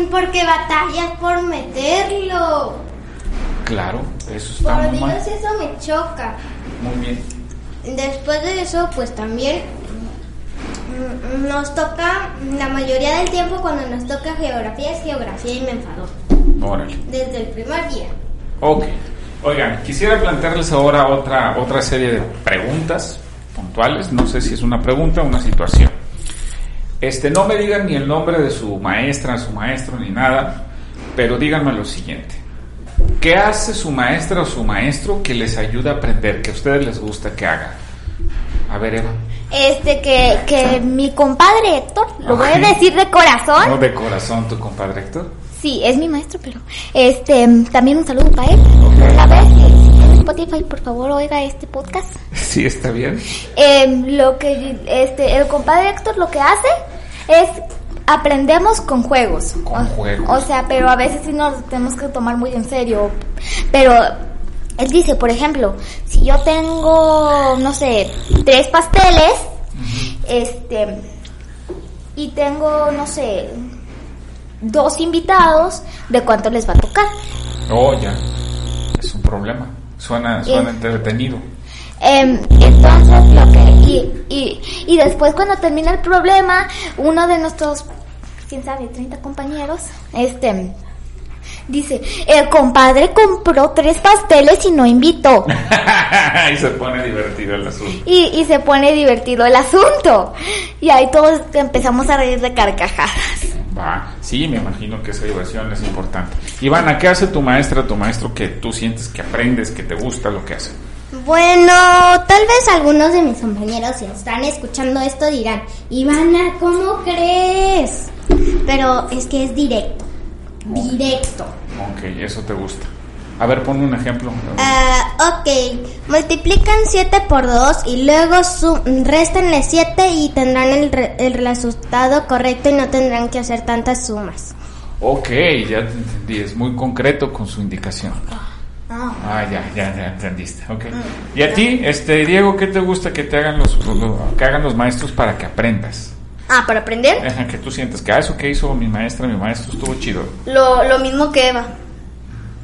Porque batallas por meterlo. Claro, eso está Por muy mal. Dios, eso me choca. Muy bien. Después de eso, pues también mm, nos toca, la mayoría del tiempo cuando nos toca geografía es geografía y me enfadó. Órale. Desde el primer día. Ok. Oigan, quisiera plantearles ahora otra, otra serie de preguntas puntuales. No sé si es una pregunta o una situación. Este, no me digan ni el nombre de su maestra, su maestro, ni nada, pero díganme lo siguiente. ¿Qué hace su maestra o su maestro que les ayuda a aprender, que a ustedes les gusta que hagan? A ver, Eva. Este, que, que mi compadre Héctor, lo voy a decir de corazón. No de corazón, tu compadre Héctor. Sí, es mi maestro, pero este también un saludo para él. A ver, si tiene Spotify, por favor, oiga este podcast. Sí, está bien. Em, lo que este el compadre Héctor lo que hace es aprendemos con juegos. Con o, juegos. O sea, pero a veces sí nos tenemos que tomar muy en serio. Pero él dice, por ejemplo, si yo tengo, no sé, tres pasteles, este, y tengo, no sé, dos invitados, ¿de cuánto les va a tocar? Oh, ya. Es un problema. Suena, suena Eh. entretenido. Em, entonces lo que y, y, y después cuando termina el problema uno de nuestros quién sabe 30 compañeros este dice el compadre compró tres pasteles y no invitó y se pone divertido el asunto. y, y se pone divertido el asunto y ahí todos empezamos a reír de carcajadas Va, sí, me imagino que esa diversión es importante. Ivana, ¿qué hace tu maestra, tu maestro que tú sientes que aprendes, que te gusta lo que hace? Bueno, tal vez algunos de mis compañeros si están escuchando esto dirán, Ivana, ¿cómo crees? Pero es que es directo, directo. Ok, eso te gusta. A ver, pon un ejemplo. Ah, ok, multiplican 7 por 2 y luego su restenle 7 y tendrán el, re- el resultado correcto y no tendrán que hacer tantas sumas. Ok, ya te entendí, es muy concreto con su indicación. Ah, ya, ya, ya entendiste. Ok. ¿Y a ti, este Diego, qué te gusta que te hagan los, lo- que hagan los maestros para que aprendas? Ah, para aprender, que tú sientes que ah, eso que hizo mi maestra, mi maestro estuvo chido. lo, lo mismo que Eva.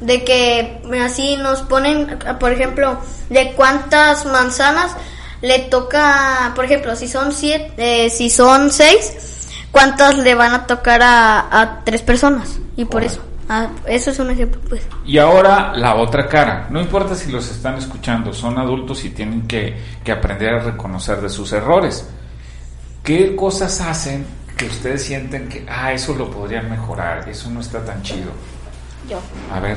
De que así nos ponen, por ejemplo, de cuántas manzanas le toca, por ejemplo, si son siete, eh, si son seis, cuántas le van a tocar a, a tres personas. Y por eso, ah, eso es un ejemplo, pues. Y ahora la otra cara. No importa si los están escuchando, son adultos y tienen que, que aprender a reconocer de sus errores. ¿Qué cosas hacen que ustedes sienten que, ah, eso lo podrían mejorar, eso no está tan chido? Yo A ver,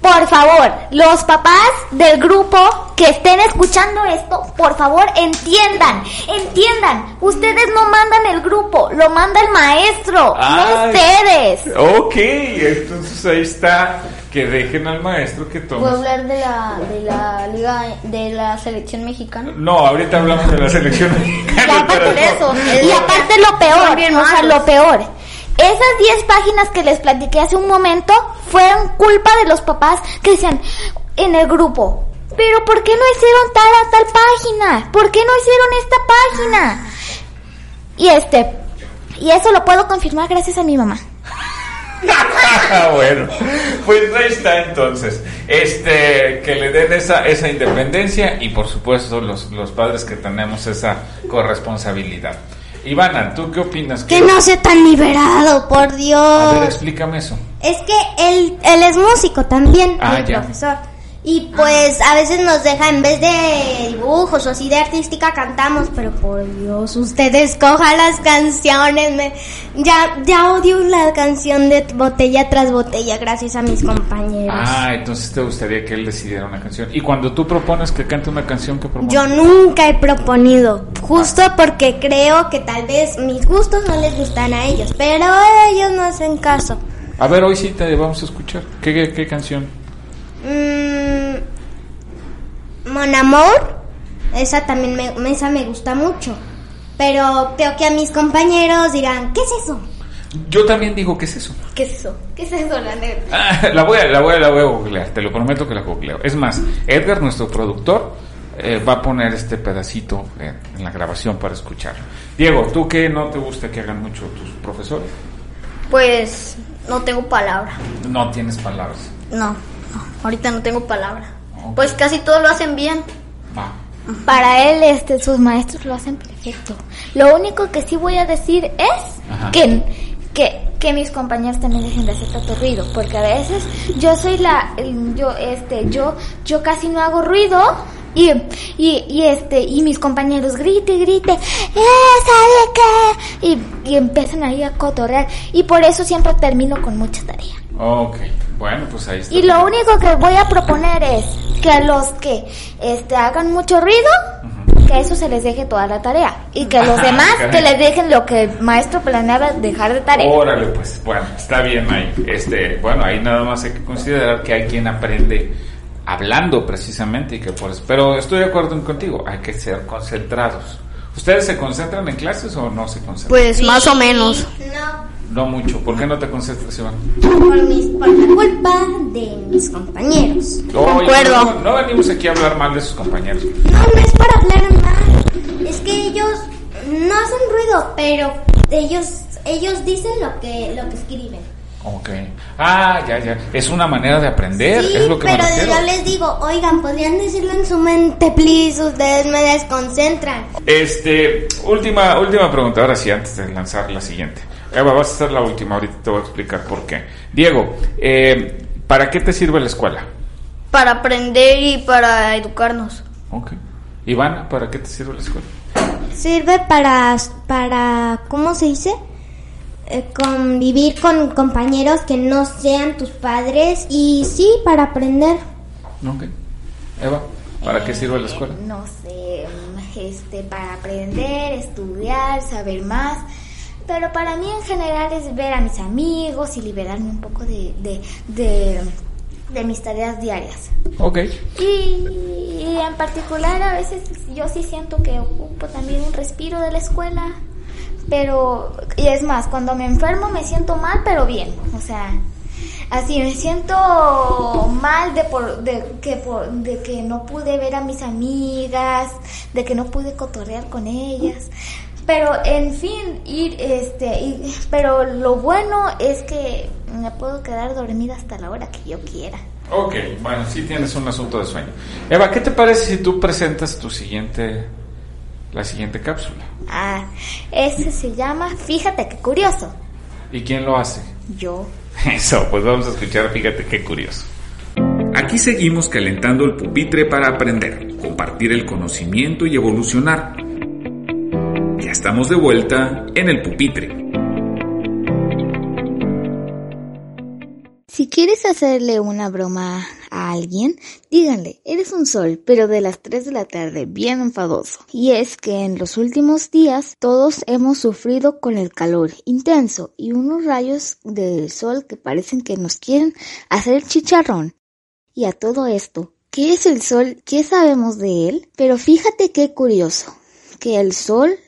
Por favor, los papás del grupo que estén escuchando esto, por favor, entiendan, entiendan. Ustedes no mandan el grupo, lo manda el maestro, Ay. no ustedes. ok, entonces ahí está, que dejen al maestro que ¿Puedo tome. hablar de la, de la liga, de la selección mexicana? No, ahorita hablamos de la selección Y mexicana. aparte de no. eso, y aparte lo peor, o sea, lo peor. Esas 10 páginas que les platiqué hace un momento fueron culpa de los papás que decían en el grupo, pero ¿por qué no hicieron tal a tal página? ¿Por qué no hicieron esta página? Y este, y eso lo puedo confirmar gracias a mi mamá. Ah, bueno, pues ahí está entonces. Este, que le den esa, esa independencia y por supuesto los, los padres que tenemos esa corresponsabilidad. Ivana, ¿tú qué opinas? Que no sea tan liberado, por A ver, Dios. explícame eso. Es que él, él es músico también, Ah, el ya. profesor. Y pues a veces nos deja, en vez de dibujos o así de artística, cantamos, pero por Dios, ustedes cojan las canciones. Me, ya, ya odio la canción de botella tras botella, gracias a mis compañeros. Ah, entonces te gustaría que él decidiera una canción. Y cuando tú propones que cante una canción, ¿qué propones? Yo nunca he proponido, justo porque creo que tal vez mis gustos no les gustan a ellos, pero ellos no hacen caso. A ver, hoy sí te vamos a escuchar. ¿Qué, qué, qué canción? Mm, Mon Amor, esa también me, esa me gusta mucho. Pero creo que a mis compañeros dirán, ¿qué es eso? Yo también digo, ¿qué es eso? ¿Qué es eso? ¿Qué es eso, la neta? Ah, la, voy a, la, voy a, la voy a googlear, te lo prometo que la googleo. Es más, Edgar, nuestro productor, eh, va a poner este pedacito en, en la grabación para escucharlo. Diego, ¿tú qué no te gusta que hagan mucho tus profesores? Pues no tengo palabra. No tienes palabras. No, no, ahorita no tengo palabra. Pues casi todo lo hacen bien. Va. Para él, este, sus maestros lo hacen perfecto. Lo único que sí voy a decir es Ajá. que, que, que mis compañeros también dejen de hacer tanto ruido, porque a veces yo soy la, yo, este, yo, yo casi no hago ruido y, y, y este, y mis compañeros grite, grite, ¡eh, sabe qué! Y, y empiezan ahí a cotorrear y por eso siempre termino con mucha tarea. Ok, bueno, pues ahí está. Y lo único que voy a proponer es que a los que este hagan mucho ruido, que a eso se les deje toda la tarea. Y que a los demás que les dejen lo que el maestro planeaba dejar de tarea. Órale, pues, bueno, está bien ahí. Este, bueno, ahí nada más hay que considerar que hay quien aprende hablando precisamente y que por eso. Pero estoy de acuerdo contigo, hay que ser concentrados. ¿Ustedes se concentran en clases o no se concentran? Pues más o menos. No, no mucho. ¿Por qué no te concentras, Iván? por, mis, por la culpa de mis compañeros. Oye, Concuerdo. No, no venimos aquí a hablar mal de sus compañeros. No, no es para hablar mal. Es que ellos no hacen ruido, pero ellos ellos dicen lo que lo que escriben. Ok. Ah, ya, ya. Es una manera de aprender, Sí, es lo que pero me yo les digo, oigan, podrían decirlo en su mente, please, ustedes me desconcentran. Este, última, última pregunta, ahora sí, antes de lanzar la siguiente. Eva, vas a ser la última, ahorita te voy a explicar por qué. Diego, eh, ¿para qué te sirve la escuela? Para aprender y para educarnos. Ok. Ivana, ¿para qué te sirve la escuela? Sirve para, para ¿cómo se dice? Eh, convivir con compañeros que no sean tus padres y sí, para aprender. Ok. Eva, ¿para qué sirve la escuela? No sé, este, para aprender, estudiar, saber más. Pero para mí en general es ver a mis amigos y liberarme un poco de, de, de, de mis tareas diarias. Ok. Y, y en particular a veces yo sí siento que ocupo también un respiro de la escuela. Pero, y es más, cuando me enfermo me siento mal, pero bien. O sea, así me siento mal de, por, de, que, por, de que no pude ver a mis amigas, de que no pude cotorrear con ellas. Pero, en fin, ir, este, y- pero lo bueno es que me puedo quedar dormida hasta la hora que yo quiera. Ok, bueno, sí tienes un asunto de sueño. Eva, ¿qué te parece si tú presentas tu siguiente, la siguiente cápsula? Ah, ese se llama Fíjate qué curioso. ¿Y quién lo hace? Yo. Eso, pues vamos a escuchar, fíjate qué curioso. Aquí seguimos calentando el pupitre para aprender, compartir el conocimiento y evolucionar. Estamos de vuelta en el pupitre. Si quieres hacerle una broma a alguien, díganle, eres un sol, pero de las 3 de la tarde, bien enfadoso. Y es que en los últimos días todos hemos sufrido con el calor intenso y unos rayos del sol que parecen que nos quieren hacer chicharrón. Y a todo esto, ¿qué es el sol? ¿Qué sabemos de él? Pero fíjate qué curioso, que el sol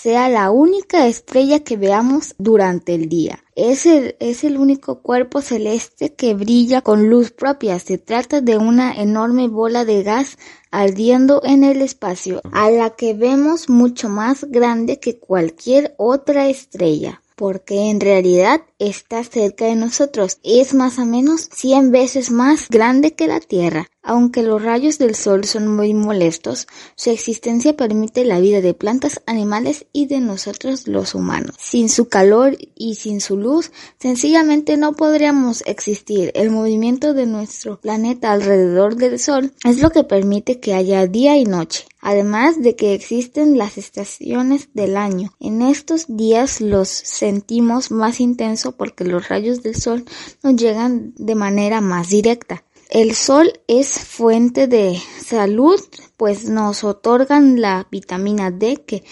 sea la única estrella que veamos durante el día. Es el, es el único cuerpo celeste que brilla con luz propia. Se trata de una enorme bola de gas ardiendo en el espacio, a la que vemos mucho más grande que cualquier otra estrella, porque en realidad está cerca de nosotros. Es más o menos 100 veces más grande que la Tierra. Aunque los rayos del sol son muy molestos, su existencia permite la vida de plantas, animales y de nosotros los humanos. Sin su calor y sin su luz, sencillamente no podríamos existir. El movimiento de nuestro planeta alrededor del sol es lo que permite que haya día y noche. Además de que existen las estaciones del año. En estos días los sentimos más intenso porque los rayos del sol nos llegan de manera más directa. El sol es fuente de salud, pues nos otorgan la vitamina D que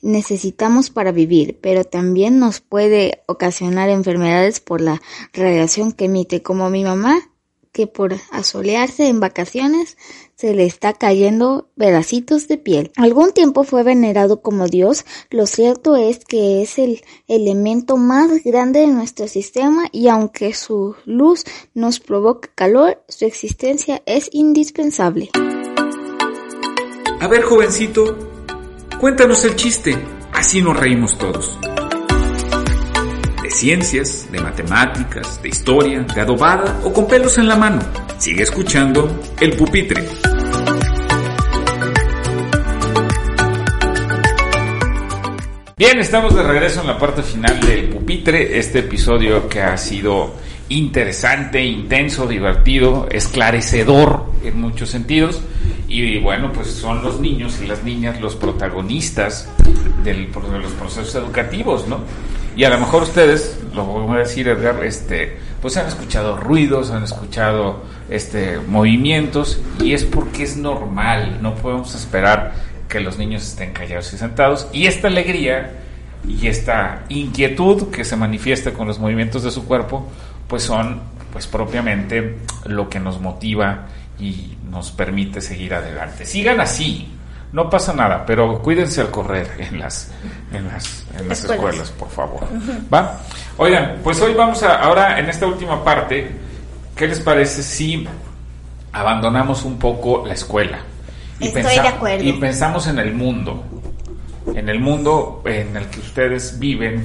necesitamos para vivir, pero también nos puede ocasionar enfermedades por la radiación que emite, como mi mamá, que por asolearse en vacaciones se le está cayendo pedacitos de piel. Algún tiempo fue venerado como Dios, lo cierto es que es el elemento más grande de nuestro sistema y aunque su luz nos provoca calor, su existencia es indispensable. A ver, jovencito, cuéntanos el chiste, así nos reímos todos. De ciencias, de matemáticas, de historia, de adobada o con pelos en la mano. Sigue escuchando El Pupitre. Bien, estamos de regreso en la parte final del Pupitre, este episodio que ha sido interesante, intenso, divertido, esclarecedor en muchos sentidos. Y bueno, pues son los niños y las niñas los protagonistas del, de los procesos educativos, ¿no? Y a lo mejor ustedes, lo voy a decir Edgar, este, pues han escuchado ruidos, han escuchado este, movimientos y es porque es normal, no podemos esperar que los niños estén callados y sentados y esta alegría y esta inquietud que se manifiesta con los movimientos de su cuerpo, pues son pues propiamente lo que nos motiva y nos permite seguir adelante. Sigan así, no pasa nada, pero cuídense al correr en las, en las, en las escuelas. por favor. ¿Va? Oigan, pues hoy vamos a, ahora en esta última parte, ¿qué les parece si abandonamos un poco la escuela? Y Estoy de acuerdo. Y pensamos en el mundo, en el mundo en el que ustedes viven.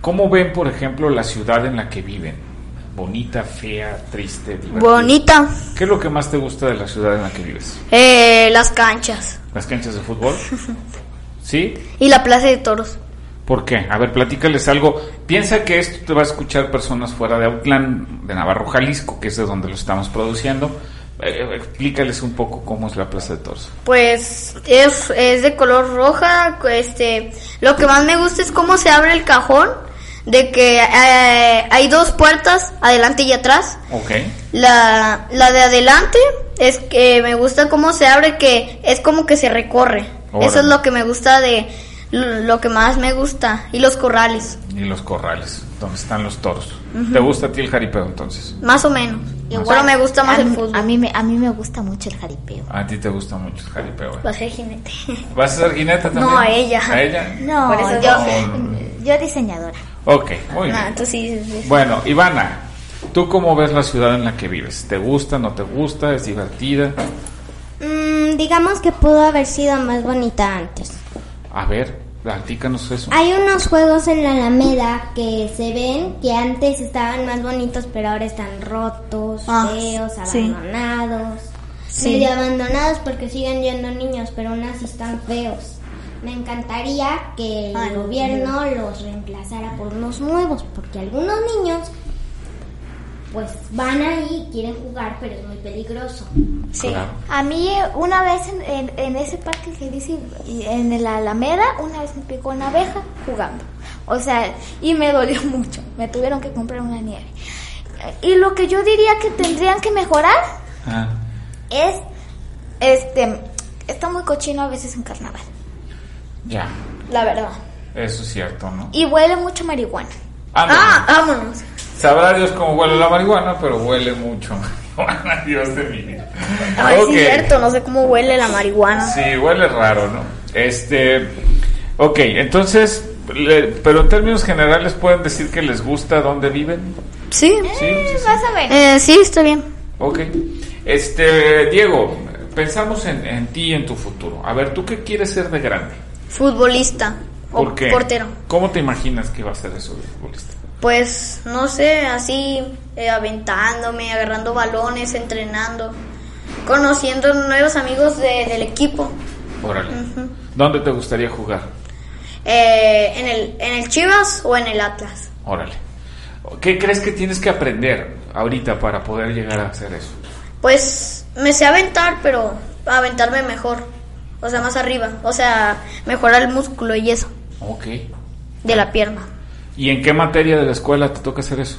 ¿Cómo ven, por ejemplo, la ciudad en la que viven? Bonita, fea, triste, divertida. Bonita. ¿Qué es lo que más te gusta de la ciudad en la que vives? Eh, las canchas. ¿Las canchas de fútbol? ¿Sí? Y la plaza de toros. ¿Por qué? A ver, platícales algo. Piensa que esto te va a escuchar personas fuera de Autlán, de Navarro, Jalisco, que es de donde lo estamos produciendo. Eh, explícales un poco cómo es la plaza de toros. Pues es, es de color roja. Este, lo que más me gusta es cómo se abre el cajón. De que eh, hay dos puertas, adelante y atrás. La, la de adelante es que me gusta cómo se abre, que es como que se recorre. Órale. Eso es lo que me gusta de lo que más me gusta. Y los corrales, Y los corrales, donde están los toros. ¿Te gusta a ti el jaripeo entonces? más o menos. Pero me gusta más a el mí- fútbol. A mí, me, a mí me gusta mucho el jaripeo. A ti te gusta mucho el jaripeo. ¿eh? Va a ser jinete. ¿Vas a ser jineta también? No, a ella. ¿A ella? No, Por eso yo, yo- yo diseñadora. Ok, muy Ah, bien. sí, sí. Bueno, Ivana, ¿tú cómo ves la ciudad en la que vives? ¿Te gusta, no te gusta? ¿Es divertida? Mm, digamos que pudo haber sido más bonita antes. A ver, platícanos eso. Hay unos juegos en la Alameda que se ven que antes estaban más bonitos, pero ahora están rotos, Ah, feos, abandonados. Sí. Medio abandonados porque siguen yendo niños, pero aún así están feos. Me encantaría que el Ay, Dios gobierno los reemplazara por unos nuevos, porque algunos niños pues van ahí, quieren jugar, pero es muy peligroso. Sí. Claro. A mí una vez en, en- en ese parque que dice, y en la Alameda, una vez me picó una abeja jugando. O sea, y me dolió mucho. Me tuvieron que comprar una nieve. Y lo que yo diría que tendrían que mejorar Ah, es, este, está muy cochino a veces en carnaval. ya, La verdad. eso es cierto, ¿no? Y huele mucho marihuana. Ándale. Ah, vámonos. Sabrá Dios cómo huele la marihuana, pero huele mucho marihuana, Dios de mi vida. Ok. sí, cierto, no sé cómo huele la marihuana. Sí, huele raro, ¿no? Este, ok, entonces, le- pero en términos generales pueden decir que les gusta dónde viven. Sí. Sí, sí, sí. Vas a ver. Eh, sí, está bien. Ok. Este, Diego, pensamos en, en ti y en tu futuro. A ver, ¿tú qué quieres ser de grande? Futbolista. O ¿Por qué? portero. ¿Cómo te imaginas que va a ser eso de futbolista? Pues no sé, así eh, aventándome, agarrando balones, entrenando, conociendo nuevos amigos de- del equipo. Órale. ¿Dónde te gustaría jugar? Eh, en, el, ¿En el Chivas o en el Atlas? Órale. ¿Qué crees que tienes que aprender ahorita para poder llegar a hacer eso? Pues me sé aventar, pero aventarme mejor. O sea, más arriba. O sea, mejorar el músculo y eso, Ok. de la pierna. ¿Y en qué materia de la escuela te toca hacer eso?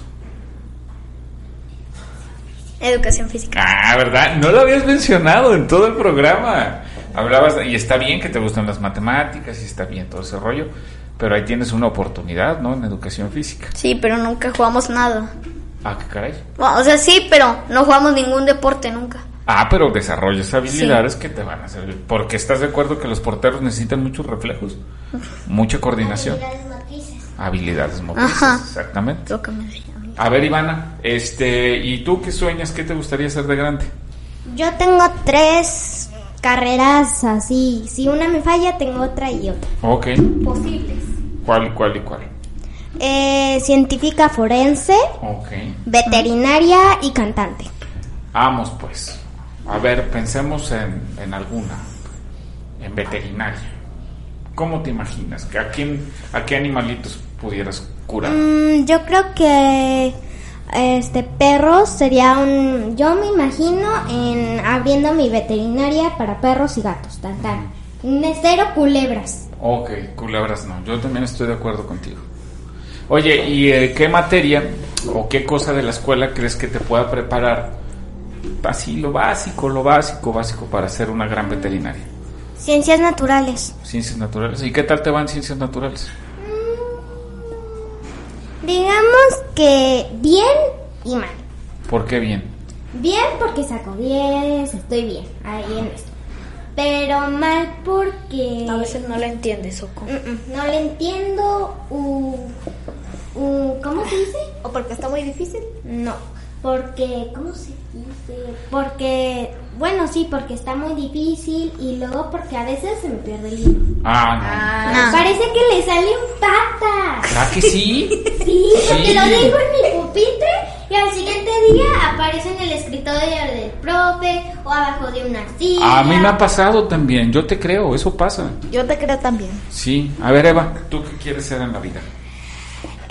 Educación física. Ah, ¿verdad? No lo habías mencionado en todo el programa. Hablabas, y está bien que te gustan las matemáticas y está bien todo ese rollo, pero ahí tienes una oportunidad, ¿no? En educación física. Sí, pero nunca jugamos nada. Ah, qué caray. Bueno, o sea, sí, pero no jugamos ningún deporte nunca. Ah, pero desarrollas habilidades que te van a servir. Porque estás de acuerdo que los porteros necesitan muchos reflejos, mucha coordinación, Habilidades motrices. Ajá. Exactamente. Lo que me enseñaron. A ver, Ivana, este, ¿y tú qué sueñas? ¿Qué te gustaría hacer de grande? Yo tengo tres carreras así. Si una me falla, tengo otra y otra. Ok. Posibles. ¿Cuál, cuál y cuál? Eh, científica forense, Ok. veterinaria y cantante. Vamos, pues. A ver, pensemos en, en alguna. En veterinaria. ¿Cómo te imaginas? ¿A, quién, ¿A qué animalitos pudieras curar? Mm, yo creo que este perros sería un. Yo me imagino en abriendo mi veterinaria para perros y gatos. Tan, tan. Cero culebras. Ok, culebras no. Yo también estoy de acuerdo contigo. Oye, ¿y eh, qué materia o qué cosa de la escuela crees que te pueda preparar? Así, lo básico, lo básico, básico para ser una gran veterinaria. Ciencias naturales. Ciencias naturales. ¿Y qué tal te van ciencias naturales? Que bien y mal. ¿Por qué bien? Bien porque saco 10, estoy bien ahí en esto. Pero mal porque A veces no le entiendes, Soco. Mm, mm, no le entiendo. u- u- ¿Cómo se dice? ¿O porque está muy difícil? No, porque ¿cómo se dice? Porque bueno sí, porque está muy difícil y luego porque a veces se me pierde el libro. Ah, no. No. Parece que le sale un pata. ¿Ah, que sí? Sí, porque Sí. lo dejo en mi pupitre y al siguiente día aparece en el escritorio del profe o abajo de una silla. A mí me ha pasado también, yo te creo, eso pasa. Yo te creo también. Sí, a ver Eva, ¿tú qué quieres ser en la vida?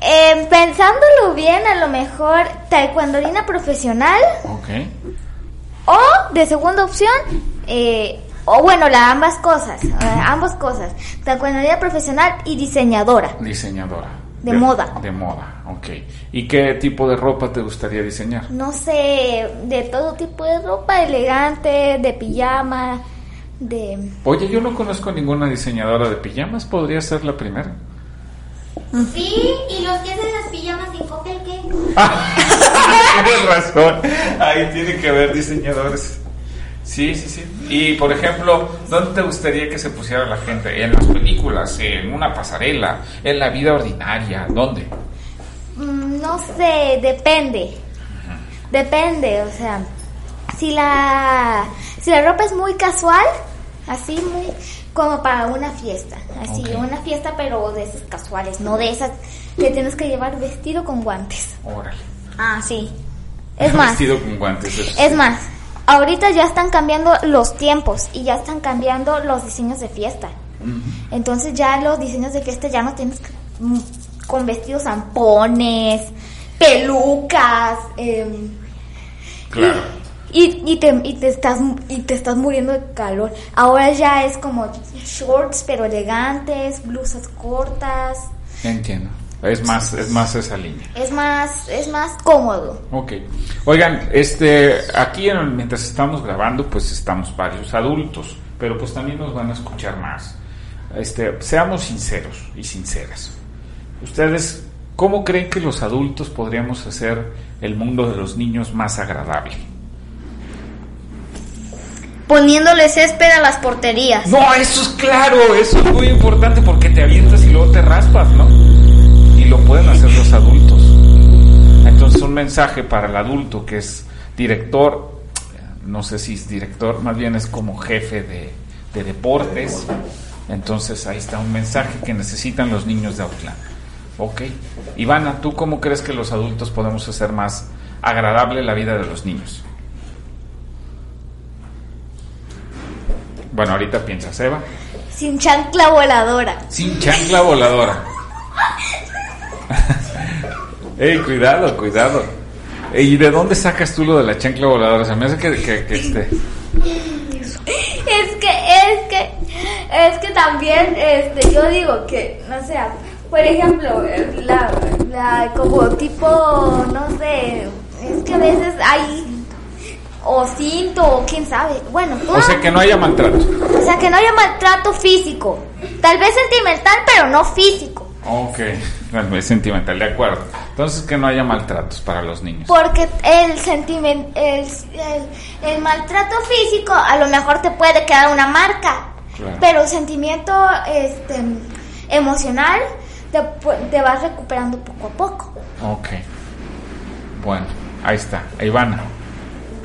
Eh, pensándolo bien, a lo mejor taekwondolina profesional Ok. O de segunda opción, eh, o bueno, la ambas cosas, eh, ambas cosas, taekwondolina profesional y diseñadora. Diseñadora. De moda. De moda, ok. ¿Y qué tipo de ropa te gustaría diseñar? No sé, de todo tipo de ropa elegante, de pijama, de... Oye, yo no conozco ninguna diseñadora de pijamas, podría ser la primera. Sí, y los que hacen las pijamas sin Coppel, ¿qué? Tienes razón, ahí tiene que haber diseñadores. Sí, sí, sí. Y por ejemplo, ¿dónde te gustaría que se pusiera la gente? ¿En las películas? ¿En una pasarela? ¿En la vida ordinaria? ¿Dónde? Mm, No sé, depende. Depende, o sea, si la si la ropa es muy casual, así muy como para una fiesta, así una fiesta pero de esas casuales, no de esas que tienes que llevar vestido con guantes. Órale. Ah, sí. Es más, Vestido con guantes. es más, ahorita ya están cambiando los tiempos y ya están cambiando los diseños de fiesta. Entonces ya los diseños de fiesta ya no tienes que mm, con vestidos zampones, pelucas, em, Claro. y, y, te, y, te estás, y te estás muriendo de calor. Ahora ya es como shorts pero elegantes, blusas cortas. Entiendo. Es más, es más esa línea. Es más, es más cómodo. Ok. Oigan, este, aquí en- mientras estamos grabando, pues estamos varios adultos, pero pues también nos van a escuchar más. Este, seamos sinceros y sinceras. Ustedes, ¿cómo creen que los adultos podríamos hacer el mundo de los niños más agradable? Poniéndole césped a las porterías. No, eso es claro, eso es muy importante porque te avientas y luego te raspas, ¿no? Y lo pueden hacer los adultos. Entonces un mensaje para el adulto que es director, no sé si es director, más bien es como jefe de, de deportes. Entonces ahí está un mensaje que necesitan los niños de Outland. Ok. Ivana, ¿tú cómo crees que los adultos podemos hacer más agradable la vida de los niños? Bueno, ahorita piensas, Eva. Sin chancla voladora. Sin chancla voladora. Ey, cuidado, cuidado. ¿Y de dónde sacas tú lo de la chancla voladora? Se me hace que, que, que este... Es que, es que, es que también, este, yo digo que, no sé, por ejemplo, la, la, como tipo, no sé, es que a veces hay o cinto o quién sabe, bueno. O sea, que no haya maltrato. O sea, que no haya maltrato físico, tal vez sentimental, pero no físico. Ok, bueno, es sentimental, de acuerdo. Entonces que no haya maltratos para los niños. Porque el sentiment, el, el, el maltrato físico a lo mejor te puede quedar una marca, Claro. pero el sentimiento este, emocional te, te vas recuperando poco a poco. Ok. Bueno, ahí está. Ivana.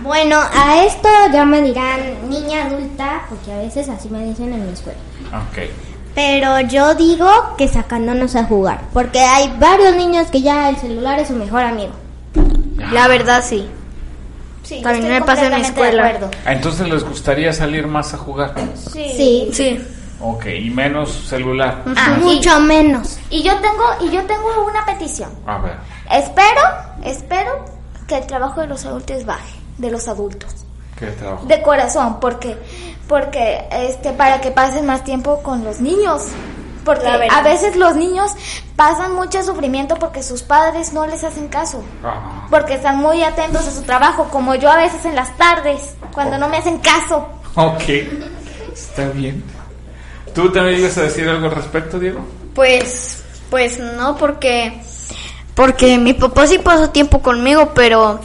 Bueno, a esto ya me dirán niña adulta, porque a veces así me dicen en mi escuela. Ok. Pero yo digo que sacándonos a jugar, porque hay varios niños que ya el celular es su mejor amigo. La verdad sí. Sí, También me pasa en mi escuela. acuerdo. Ah, Entonces les gustaría salir más a jugar. Sí, Sí. Ok, y menos celular. Ah, mucho menos. y yo tengo y yo tengo una petición. A ver. Espero, espero que el trabajo de los adultos baje, de los adultos. ¿Qué trabajo? de corazón porque porque este para que pasen más tiempo con los niños porque a veces los niños pasan mucho sufrimiento porque sus padres no les hacen caso Ah, porque están muy atentos a su trabajo como yo a veces en las tardes cuando no me hacen caso ok. Está bien. ¿Tú también ibas a decir algo al respecto, Diego? Pues, pues no, porque, porque mi papá sí pasa tiempo conmigo, pero,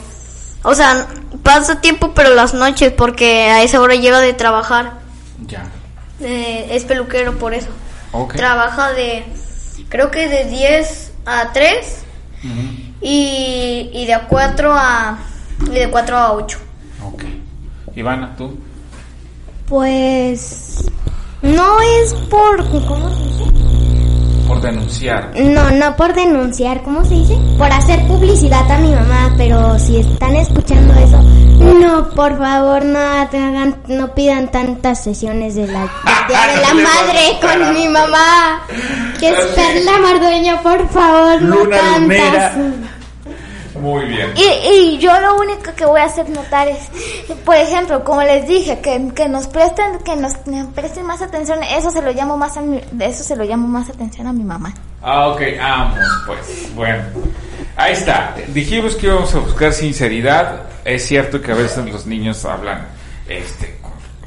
o sea, pasa tiempo pero las noches, porque a esa hora llega de trabajar. Ya. Eh, es peluquero por eso. Ok. Trabaja de, creo que de 10 a 3 Ujú. y, y de 4 a, y de 4 a 8. Ok. Ivana, ¿tú? Pues no es por ¿cómo se dice? Por denunciar. No, no por denunciar, ¿cómo se dice? Por hacer publicidad a mi mamá, pero si están escuchando eso, no, por favor, no hagan, no pidan tantas sesiones de la del Día de la Madre con mi mamá. Que es Perla Mardueño, por favor, no tantas. Muy bien. y, y yo lo único que voy a hacer notar es por ejemplo como les dije que, que nos presten que nos presten más atención eso se lo llamo más a mi- eso se lo llamo más atención a mi mamá Ah, ok, vamos, pues. Bueno, ahí está. Dijimos que íbamos a buscar sinceridad. Es cierto que a veces los niños hablan este,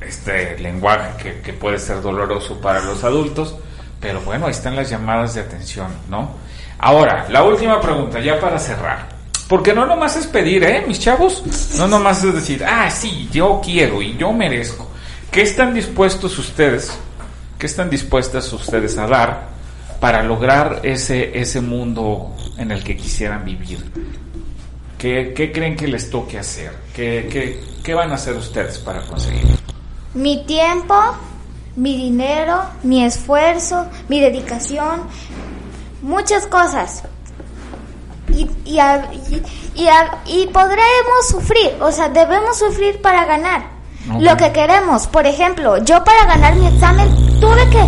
este lenguaje que, que puede ser doloroso para los adultos, pero bueno, ahí están las llamadas de atención, ¿no? Ahora, la última pregunta, ya para cerrar. Porque no nomás es pedir, ¿eh, mis chavos? No nomás es decir, ah, sí, yo quiero y yo merezco. ¿Qué están dispuestos ustedes? ¿Qué están dispuestas ustedes a dar para lograr ese, ese mundo en el que quisieran vivir? ¿Qué, qué creen que les toque hacer? ¿Qué, qué, qué van a hacer ustedes para conseguirlo? mi tiempo, mi dinero, mi esfuerzo, mi dedicación, muchas cosas. Y, y, a- y, y a- y podremos sufrir, o sea, debemos sufrir para ganar lo que queremos. Por ejemplo, yo para ganar mi examen tuve que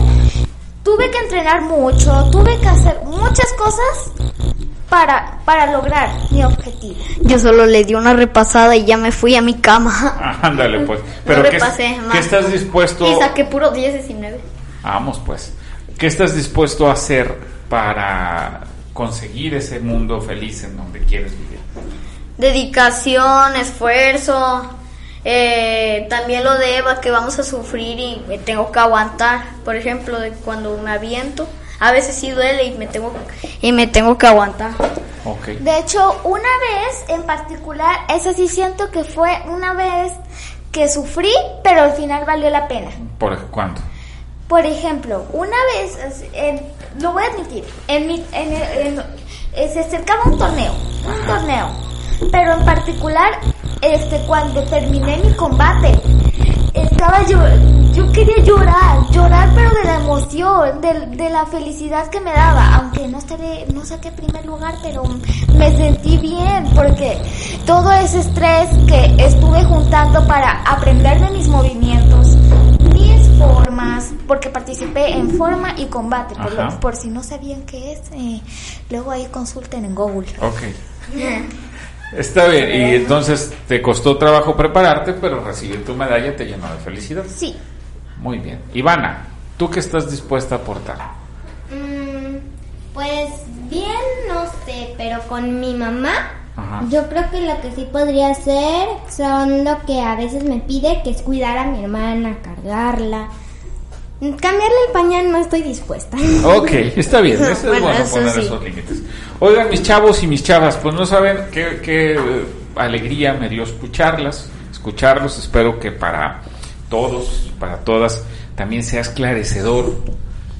tuve que entrenar mucho, tuve que hacer muchas cosas para para lograr mi objetivo. Yo solo le di una repasada y ya me fui a mi cama. Ándale, pues. Pero ¿qué, repasé. ¿qué estás dispuesto? Y saqué puro 10, 19. Vamos, pues. ¿Qué estás dispuesto a hacer para conseguir ese mundo feliz en donde quieres vivir? Dedicación, esfuerzo, eh, también lo de Eva que vamos a sufrir y me tengo que aguantar. Por ejemplo, de cuando me aviento, a veces sí duele y me tengo y me tengo que aguantar. De hecho, una vez en particular, esa sí siento que fue una vez que sufrí, pero al final valió la pena. ¿Por cuándo? Por ejemplo, una vez, lo voy a admitir, eh, se acercaba un torneo, un torneo, pero en particular, este, cuando terminé mi combate, estaba yo, yo quería llorar, llorar pero de la emoción, de, la felicidad que me daba, aunque no estaré, no saqué primer lugar, pero me sentí bien porque todo ese estrés que estuve juntando para aprender de mis movimientos, porque participé en forma y combate, por, lo- por si no sabían qué es, eh, luego ahí consulten en Google. Ok. Está bien, y entonces te costó trabajo prepararte, pero recibir tu medalla te llenó de felicidad. Sí, Muy bien. Ivana, ¿tú qué estás dispuesta a aportar? Mm, pues bien, no sé, pero con mi mamá, Ajá. yo creo que lo que sí podría hacer son lo que a veces me pide, que es cuidar a mi hermana, cargarla. Cambiarle el pañal no estoy dispuesta. Ok, está bien, eso es Bueno, bueno eso poner sí. esos límites. Oigan, mis chavos y mis chavas, pues no saben qué, qué, eh, alegría me dio escucharlas, escucharlos. Espero que para todos, para todas, también sea esclarecedor.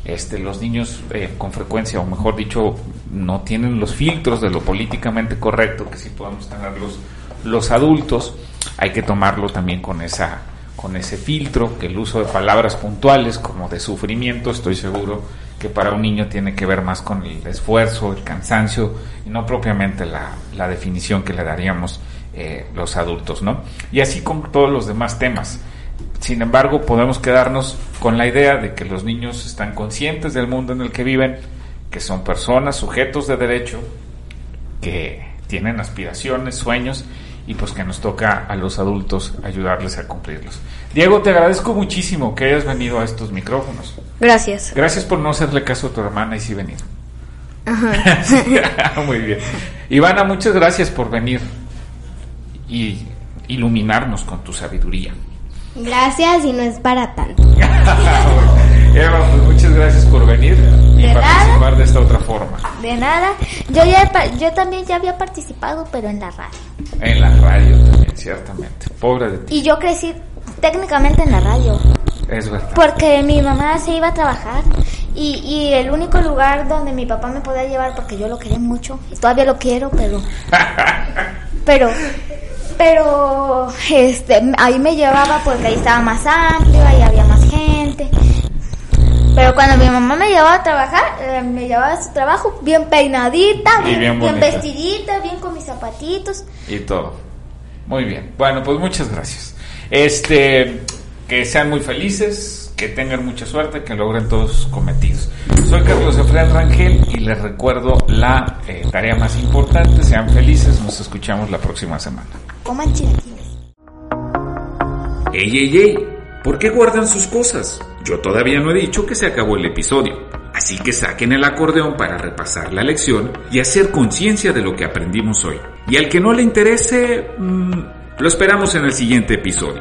Este, los niños eh, con frecuencia, o mejor dicho, no tienen los filtros de lo políticamente correcto que sí podemos tener los, los adultos. Hay que tomarlo también con esa con ese filtro, que el uso de palabras puntuales como de sufrimiento, estoy seguro que para un niño tiene que ver más con el esfuerzo, el cansancio y no propiamente la, la definición que le daríamos eh, los adultos, ¿no? Y así con todos los demás temas. Sin embargo, podemos quedarnos con la idea de que los niños están conscientes del mundo en el que viven, que son personas, sujetos de derecho, que tienen aspiraciones, sueños y pues que nos toca a los adultos ayudarles a cumplirlos. Diego, te agradezco muchísimo que hayas venido a estos micrófonos. Gracias. Gracias por no hacerle caso a tu hermana y sí venir. Muy bien. Ivana, muchas gracias por venir y iluminarnos con tu sabiduría. Gracias y no es para tanto. Eva, pues muchas gracias por venir y De participar nada. de esta otra forma. de nada. Yo ya yo también ya había participado, pero en la radio. En la radio también, ciertamente. Pobre de ti, Y yo crecí técnicamente en la radio. es verdad. Porque mi mamá se iba a trabajar y, y el único lugar donde mi papá me podía llevar, porque yo lo quería mucho, y todavía lo quiero, pero... pero... Pero, este, ahí me llevaba porque ahí estaba más amplio, ahí había más gente. Pero cuando mi mamá me llevaba a trabajar, eh, me llevaba a su trabajo bien peinadita, Y bien, bien bien bonita. vestidita, bien con mis zapatitos. y todo. Muy bien. Bueno, pues muchas gracias. Este, que sean muy felices, que tengan mucha suerte, que logren todos sus cometidos. Soy Carlos Efraín Rangel y les recuerdo la eh, tarea más importante. Sean felices, nos escuchamos la próxima semana. Coman chilaquiles. ¡Ey, ey, ey! ¿Por qué guardan sus cosas? Yo todavía no he dicho que se acabó el episodio. Así que saquen el acordeón para repasar la lección y hacer conciencia de lo que aprendimos hoy. Y al que no le interese, mm, lo esperamos en el siguiente episodio.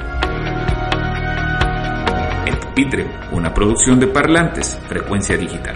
El Pupitre, una producción de parlantes, frecuencia digital.